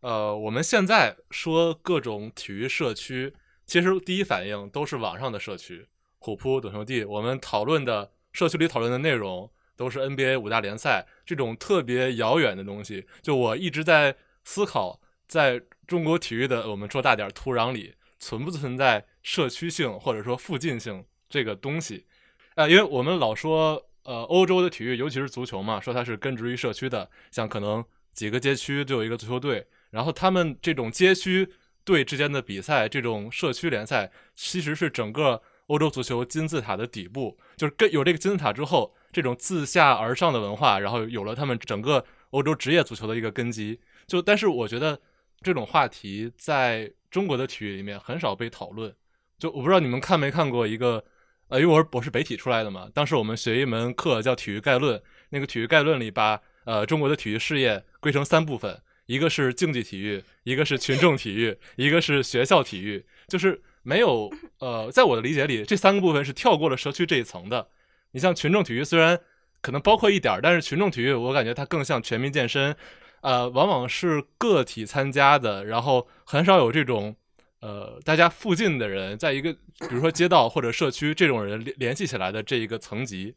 呃，我们现在说各种体育社区，其实第一反应都是网上的社区，虎扑、懂球帝。我们讨论的社区里讨论的内容，都是 NBA 五大联赛这种特别遥远的东西。就我一直在思考，在中国体育的我们说大点土壤里，存不存在社区性或者说附近性这个东西？啊，因为我们老说，呃，欧洲的体育，尤其是足球嘛，说它是根植于社区的，像可能几个街区就有一个足球队。然后他们这种街区队之间的比赛，这种社区联赛，其实是整个欧洲足球金字塔的底部。就是跟有这个金字塔之后，这种自下而上的文化，然后有了他们整个欧洲职业足球的一个根基。就但是我觉得这种话题在中国的体育里面很少被讨论。就我不知道你们看没看过一个，呃，因为我是我是北体出来的嘛，当时我们学一门课叫体育概论，那个体育概论里把呃中国的体育事业归成三部分。一个是竞技体育，一个是群众体育，一个是学校体育，就是没有 (laughs) 呃，在我的理解里，这三个部分是跳过了社区这一层的。你像群众体育，虽然可能包括一点儿，但是群众体育我感觉它更像全民健身，呃，往往是个体参加的，然后很少有这种呃大家附近的人在一个比如说街道或者社区这种人联联系起来的这一个层级。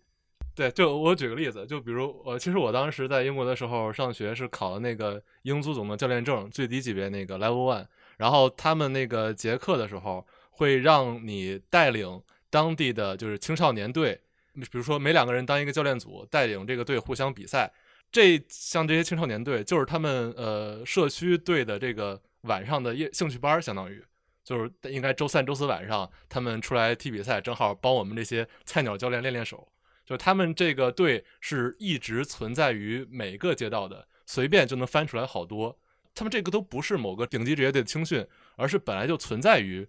对，就我举个例子，就比如呃，其实我当时在英国的时候上学是考的那个英足总的教练证，最低级别那个 Level One。然后他们那个结课的时候会让你带领当地的就是青少年队，比如说每两个人当一个教练组，带领这个队互相比赛。这像这些青少年队就是他们呃社区队的这个晚上的业兴趣班，相当于就是应该周三、周四晚上他们出来踢比赛，正好帮我们这些菜鸟教练练练手。就他们这个队是一直存在于每个街道的，随便就能翻出来好多。他们这个都不是某个顶级职业队的青训，而是本来就存在于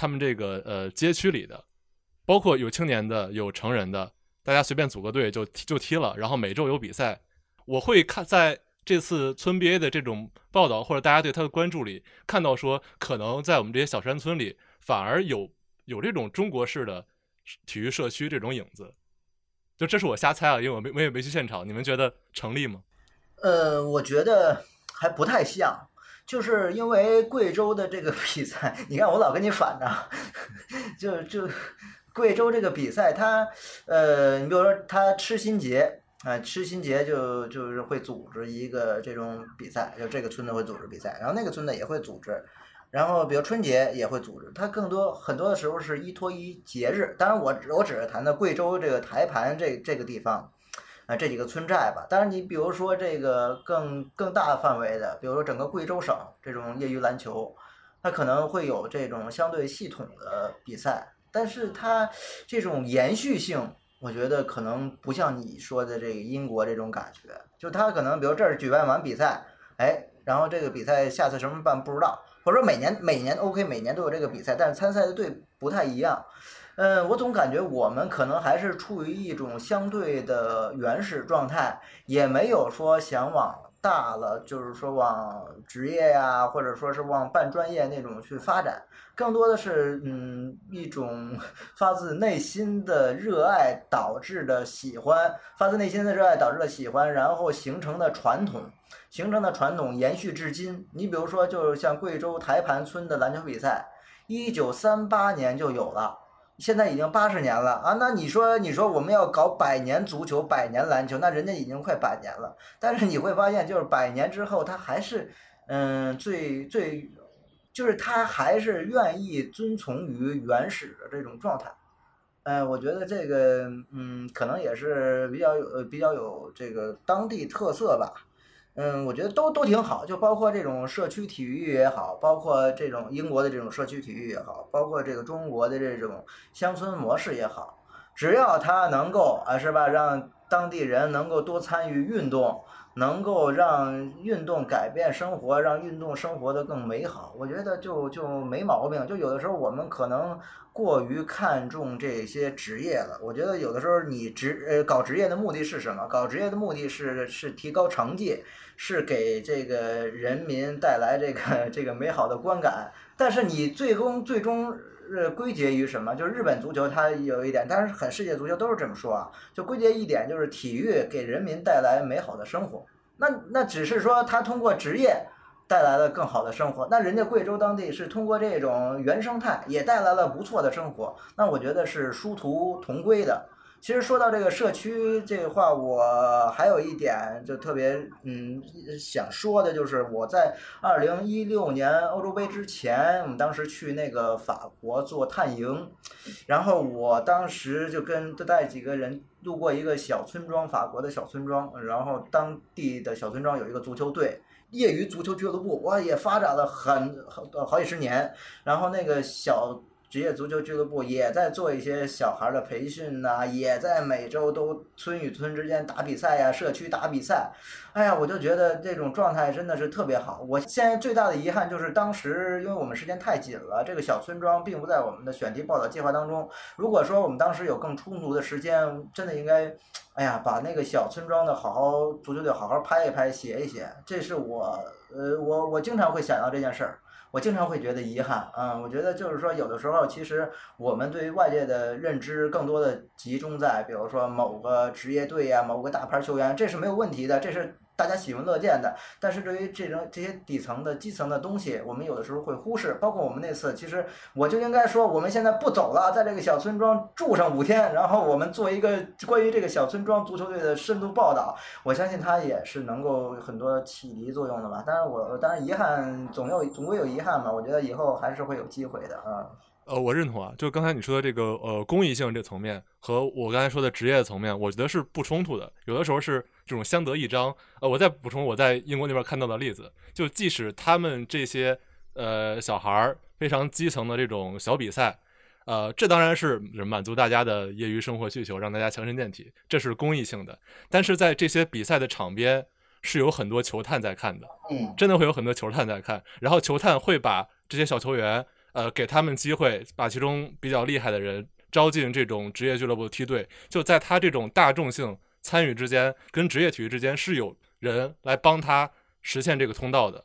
他们这个呃街区里的，包括有青年的，有成人的，大家随便组个队就就踢了。然后每周有比赛，我会看在这次村 BA 的这种报道或者大家对他的关注里，看到说可能在我们这些小山村里，反而有有这种中国式的体育社区这种影子。就这是我瞎猜啊，因为我没我也没去现场，你们觉得成立吗？呃，我觉得还不太像，就是因为贵州的这个比赛，你看我老跟你反着，就就贵州这个比赛，它呃，你比如说它吃新节啊，吃新节就就是会组织一个这种比赛，就这个村子会组织比赛，然后那个村子也会组织。然后，比如春节也会组织，它更多很多的时候是依托于节日。当然，我我只是谈的贵州这个台盘这这个地方，啊，这几个村寨吧。当然，你比如说这个更更大范围的，比如说整个贵州省这种业余篮球，它可能会有这种相对系统的比赛，但是它这种延续性，我觉得可能不像你说的这个英国这种感觉。就它可能，比如这儿举办完比赛，哎，然后这个比赛下次什么办不知道。或者说每年每年 OK，每年都有这个比赛，但是参赛的队不太一样。嗯，我总感觉我们可能还是处于一种相对的原始状态，也没有说想往大了，就是说往职业呀，或者说是往半专业那种去发展。更多的是嗯一种 (laughs) 发自内心的热爱导致的喜欢，发自内心的热爱导致的喜欢，然后形成的传统。形成的传统延续至今。你比如说，就是像贵州台盘村的篮球比赛，一九三八年就有了，现在已经八十年了啊！那你说，你说我们要搞百年足球、百年篮球，那人家已经快百年了。但是你会发现，就是百年之后，他还是嗯最最就是他还是愿意遵从于原始的这种状态。呃，我觉得这个，嗯，可能也是比较有比较有这个当地特色吧。嗯，我觉得都都挺好，就包括这种社区体育也好，包括这种英国的这种社区体育也好，包括这个中国的这种乡村模式也好，只要它能够啊，是吧，让当地人能够多参与运动。能够让运动改变生活，让运动生活的更美好，我觉得就就没毛病。就有的时候我们可能过于看重这些职业了。我觉得有的时候你职呃搞职业的目的是什么？搞职业的目的是是提高成绩，是给这个人民带来这个这个美好的观感。但是你最终最终。是归结于什么？就是日本足球，它有一点，但是很世界足球都是这么说啊。就归结一点，就是体育给人民带来美好的生活。那那只是说他通过职业带来了更好的生活。那人家贵州当地是通过这种原生态也带来了不错的生活。那我觉得是殊途同归的。其实说到这个社区这个话，我还有一点就特别嗯想说的，就是我在二零一六年欧洲杯之前，我们当时去那个法国做探营，然后我当时就跟带几个人路过一个小村庄，法国的小村庄，然后当地的小村庄有一个足球队，业余足球俱乐部，哇，也发展了很好好几十年，然后那个小。职业足球俱乐部也在做一些小孩的培训呐，也在每周都村与村之间打比赛呀，社区打比赛。哎呀，我就觉得这种状态真的是特别好。我现在最大的遗憾就是当时因为我们时间太紧了，这个小村庄并不在我们的选题报道计划当中。如果说我们当时有更充足的时间，真的应该，哎呀，把那个小村庄的好好足球队好好拍一拍，写一写。这是我，呃，我我经常会想到这件事儿。我经常会觉得遗憾，嗯，我觉得就是说，有的时候其实我们对于外界的认知更多的集中在，比如说某个职业队呀、某个大牌球员，这是没有问题的，这是。大家喜闻乐见的，但是对于这种这些底层的基层的东西，我们有的时候会忽视。包括我们那次，其实我就应该说，我们现在不走了，在这个小村庄住上五天，然后我们做一个关于这个小村庄足球队的深度报道。我相信它也是能够很多启迪作用的吧。当然我当然遗憾总有总归有遗憾嘛。我觉得以后还是会有机会的啊。呃，我认同啊，就刚才你说的这个呃公益性这层面和我刚才说的职业层面，我觉得是不冲突的，有的时候是。这种相得益彰。呃，我再补充我在英国那边看到的例子，就即使他们这些呃小孩儿非常基层的这种小比赛，呃，这当然是满足大家的业余生活需求，让大家强身健体，这是公益性的。但是在这些比赛的场边是有很多球探在看的，嗯，真的会有很多球探在看。然后球探会把这些小球员，呃，给他们机会，把其中比较厉害的人招进这种职业俱乐部梯队。就在他这种大众性。参与之间跟职业体育之间是有人来帮他实现这个通道的，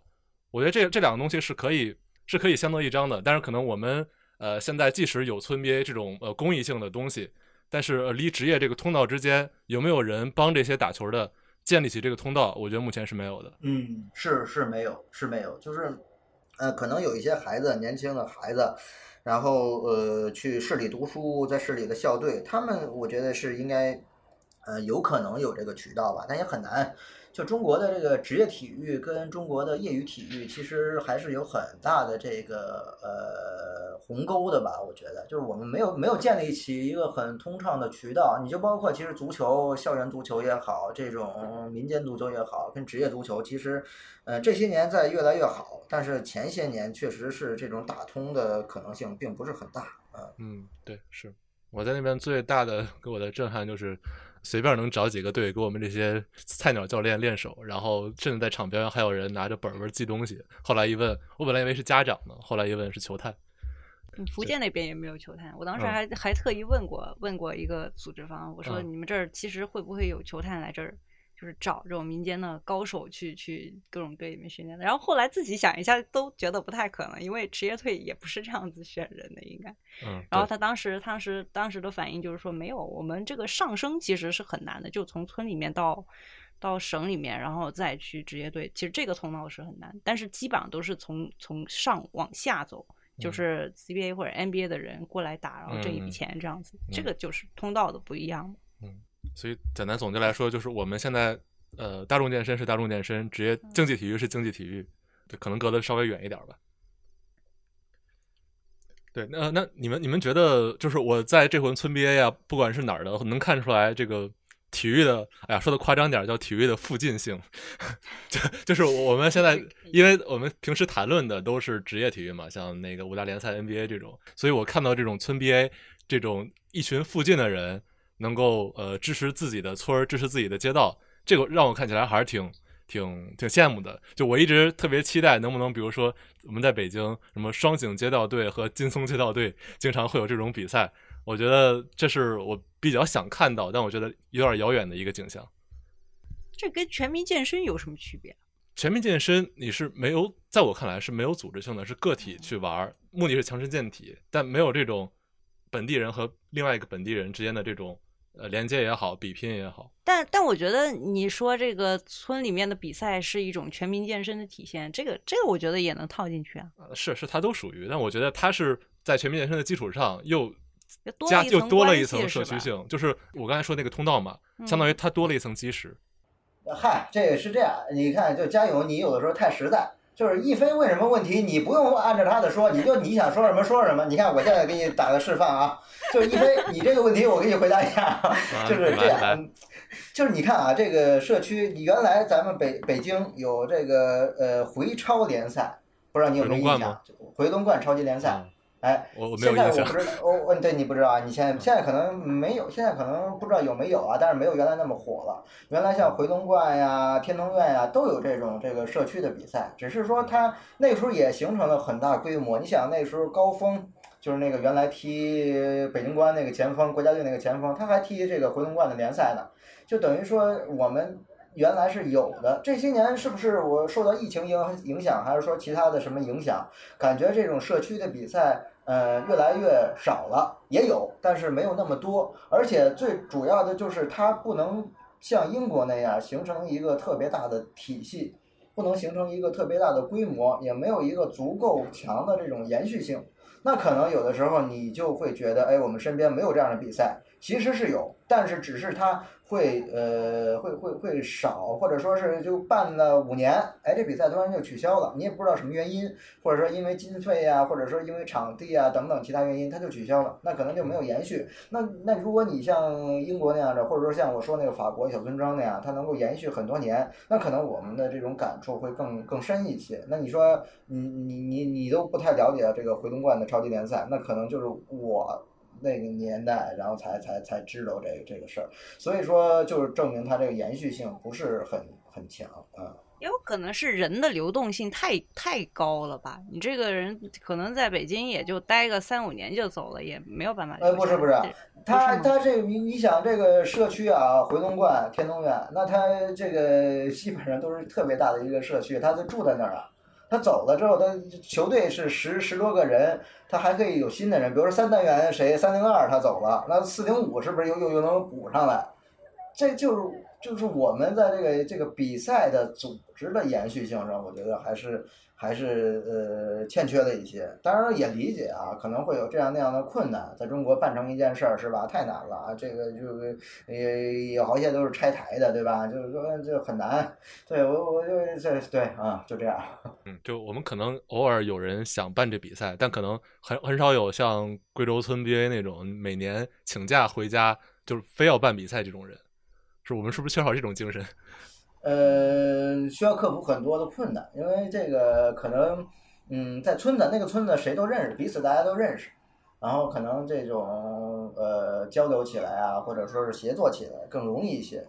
我觉得这这两个东西是可以是可以相得益彰的。但是可能我们呃现在即使有村 BA 这种呃公益性的东西，但是呃离职业这个通道之间有没有人帮这些打球的建立起这个通道？我觉得目前是没有的。嗯，是是没有是没有，就是呃可能有一些孩子年轻的孩子，然后呃去市里读书，在市里的校队，他们我觉得是应该。呃，有可能有这个渠道吧，但也很难。就中国的这个职业体育跟中国的业余体育，其实还是有很大的这个呃鸿沟的吧。我觉得，就是我们没有没有建立起一个很通畅的渠道。你就包括其实足球、校园足球也好，这种民间足球也好，跟职业足球，其实呃这些年在越来越好，但是前些年确实是这种打通的可能性并不是很大啊。嗯，对，是我在那边最大的给我的震撼就是。随便能找几个队给我们这些菜鸟教练练手，然后甚至在场边还有人拿着本本记东西。后来一问，我本来以为是家长呢，后来一问是球探。福建那边也没有球探，我当时还还特意问过问过一个组织方，我说你们这儿其实会不会有球探来这儿？就是找这种民间的高手去去各种队里面训练的，然后后来自己想一下都觉得不太可能，因为职业队也不是这样子选人的，应该。嗯。然后他当时当时当时的反应就是说，没有，我们这个上升其实是很难的，就从村里面到到省里面，然后再去职业队，其实这个通道是很难，但是基本上都是从从上往下走，就是 CBA 或者 NBA 的人过来打，然后挣一笔钱这样子，这个就是通道的不一样。嗯。所以简单总结来说，就是我们现在，呃，大众健身是大众健身，职业竞技体育是竞技体育，对，可能隔得稍微远一点吧。对，那那你们你们觉得，就是我在这回村 BA 啊，不管是哪儿的，能看出来这个体育的，哎呀，说的夸张点，叫体育的附近性，(laughs) 就就是我们现在，(laughs) 因为我们平时谈论的都是职业体育嘛，像那个五大联赛 NBA 这种，所以我看到这种村 BA 这种一群附近的人能够呃支持自己的村儿，支持自己的街道，这个让我看起来还是挺。挺挺羡慕的，就我一直特别期待，能不能比如说我们在北京什么双井街道队和劲松街道队经常会有这种比赛，我觉得这是我比较想看到，但我觉得有点遥远的一个景象。这跟全民健身有什么区别？全民健身你是没有，在我看来是没有组织性的，是个体去玩，目的是强身健体，但没有这种本地人和另外一个本地人之间的这种。呃，连接也好，比拼也好，但但我觉得你说这个村里面的比赛是一种全民健身的体现，这个这个我觉得也能套进去啊。是是，它都属于，但我觉得它是在全民健身的基础上又加又多了一层社区性，就是我刚才说那个通道嘛，相当于它多了一层基石。嗨，这个是这样，你看，就嘉勇，你有的时候太实在。就是一飞问什么问题，你不用按照他的说，你就你想说什么说什么。你看我现在给你打个示范啊，就是一飞，你这个问题我给你回答一下，就是这样。就是你看啊，这个社区，你原来咱们北北京有这个呃回超联赛，不知道你有没有印象？回龙观超级联赛。哎，现在我不知道，我我对你不知道啊？你现在现在可能没有，现在可能不知道有没有啊？但是没有原来那么火了。原来像回龙观呀、天通苑呀，都有这种这个社区的比赛。只是说它那时候也形成了很大规模。你想那时候高峰就是那个原来踢北京国安那个前锋，国家队那个前锋，他还踢这个回龙观的联赛呢。就等于说我们原来是有的。这些年是不是我受到疫情影影响，还是说其他的什么影响？感觉这种社区的比赛。呃，越来越少了，也有，但是没有那么多。而且最主要的就是它不能像英国那样形成一个特别大的体系，不能形成一个特别大的规模，也没有一个足够强的这种延续性。那可能有的时候你就会觉得，哎，我们身边没有这样的比赛，其实是有，但是只是它。会呃会会会少，或者说是就办了五年，哎，这比赛突然就取消了，你也不知道什么原因，或者说因为经费啊，或者说因为场地啊等等其他原因，它就取消了，那可能就没有延续。那那如果你像英国那样的，或者说像我说那个法国小村庄那样，它能够延续很多年，那可能我们的这种感触会更更深一些。那你说你你你你都不太了解这个回龙观的超级联赛，那可能就是我。那个年代，然后才才才知道这个这个事儿，所以说就是证明它这个延续性不是很很强啊。也有可能是人的流动性太太高了吧？你这个人可能在北京也就待个三五年就走了，也没有办法。呃，不是不是，他他这你你想这个社区啊，回龙观、天通苑，那他这个基本上都是特别大的一个社区，他就住在那儿啊。他走了之后，他球队是十十多个人，他还可以有新的人，比如说三单元谁三零二他走了，那四零五是不是又又又能补上来？这就是就是我们在这个这个比赛的组织的延续性上，我觉得还是。还是呃欠缺了一些，当然也理解啊，可能会有这样那样的困难，在中国办成一件事儿是吧？太难了啊，这个就也有好些都是拆台的，对吧？就是说这很难。对我我就这对啊，就这样。(laughs) 嗯，就我们可能偶尔有人想办这比赛，但可能很很少有像贵州村 BA 那种每年请假回家就是非要办比赛这种人，是我们是不是缺少这种精神？(laughs) 呃，需要克服很多的困难，因为这个可能，嗯，在村子那个村子谁都认识，彼此大家都认识，然后可能这种呃交流起来啊，或者说是协作起来更容易一些。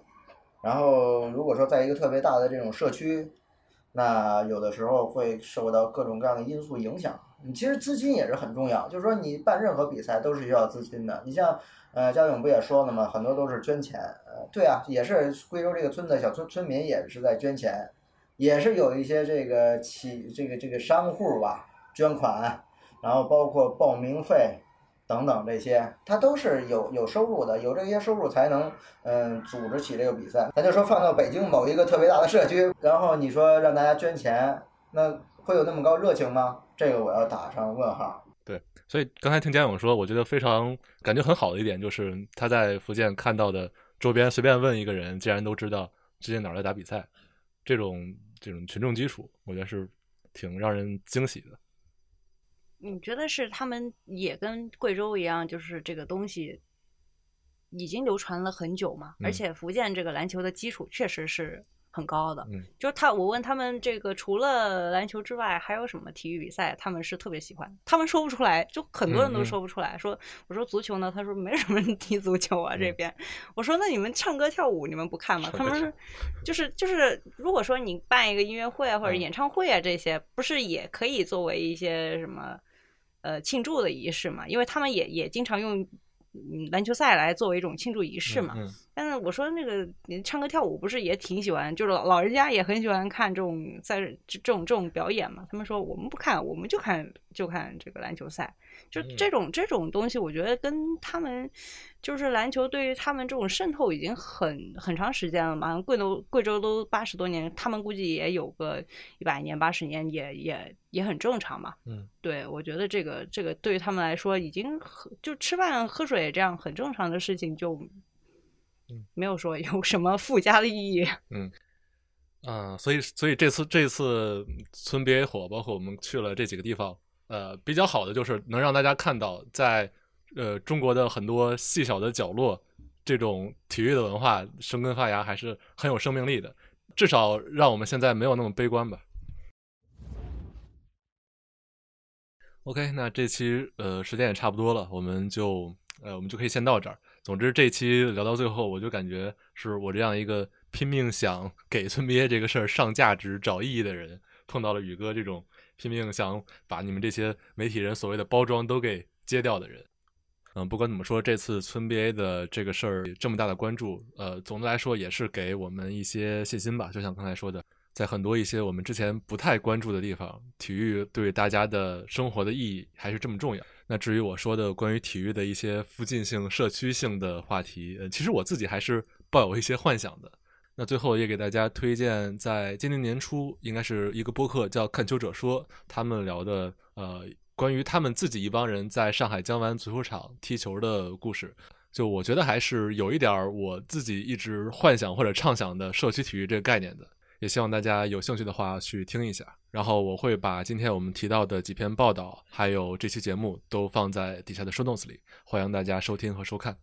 然后如果说在一个特别大的这种社区，那有的时候会受到各种各样的因素影响。你其实资金也是很重要，就是说你办任何比赛都是需要资金的。你像。呃，焦勇不也说了吗？很多都是捐钱。呃，对啊，也是贵州这个村子小村村民也是在捐钱，也是有一些这个企这个这个商户吧捐款，然后包括报名费等等这些，他都是有有收入的，有这些收入才能嗯组织起这个比赛。咱就说放到北京某一个特别大的社区，然后你说让大家捐钱，那会有那么高热情吗？这个我要打上问号。对所以刚才听江勇说，我觉得非常感觉很好的一点，就是他在福建看到的周边，随便问一个人，竟然都知道最近哪儿在打比赛，这种这种群众基础，我觉得是挺让人惊喜的。你觉得是他们也跟贵州一样，就是这个东西已经流传了很久嘛？嗯而且福建这个篮球的基础确实是很高的。嗯就是他，我问他们这个除了篮球之外，还有什么体育比赛他们是特别喜欢？他们说不出来，就很多人都说不出来。说我说足球呢，他说没什么人踢足球啊这嗯边。我说那你们唱歌跳舞你们不看吗？他们说就是就是，如果说你办一个音乐会啊或者嗯演唱会啊这些，不是也可以作为一些什么呃庆祝的仪式嘛？因为他们也也经常用嗯篮球赛来作为一种庆祝仪式嘛。嗯但是我说那个你唱歌跳舞不是也挺喜欢，就是老老人家也很喜欢看这种在这这种这种表演嘛。他们说我们不看，我们就看就看这个篮球赛，就嗯这种这种东西，我觉得跟他们就是篮球对于他们这种渗透已经很很长时间了嘛。贵州贵州都八十多年，他们估计也有个一百年八十年也，也也很正常嘛。嗯，对，我觉得这个这个对于他们来说已经很就吃饭喝水这样很正常的事情就。嗯没有说有什么附加的意义。嗯啊，所以所以这次这次村 BA 火，包括我们去了这几个地方，呃，比较好的就是能让大家看到在呃中国的很多细小的角落，这种体育的文化生根发芽还是很有生命力的，至少让我们现在没有那么悲观吧。OK，那这期呃时间也差不多了，我们就呃我们就可以先到这儿。总之这期聊到最后，我就感觉是我这样一个拼命想给村 BA 这个事儿上价值、找意义的人，碰到了宇哥这种拼命想把你们这些媒体人所谓的包装都给揭掉的人。嗯，不管怎么说，这次村 BA 的这个事儿这么大的关注，呃，总的来说也是给我们一些信心吧。就像刚才说的，在很多一些我们之前不太关注的地方，体育对大家的生活的意义还是这么重要。那至于我说的关于体育的一些附近性、社区性的话题，呃，其实我自己还是抱有一些幻想的。那最后也给大家推荐，在今年年初应该是一个播客叫《看球者说》，他们聊的呃关于他们自己一帮人在上海江湾足球场踢球的故事。就我觉得还是有一点儿我自己一直幻想或者畅想的社区体育这个概念的。也希望大家有兴趣的话去听一下。然后我会把今天我们提到的几篇报道，还有这期节目都放在底下的 show notes 里，欢迎大家收听和收看。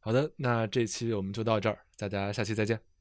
好的，那这期我们就到这儿，大家下期再见。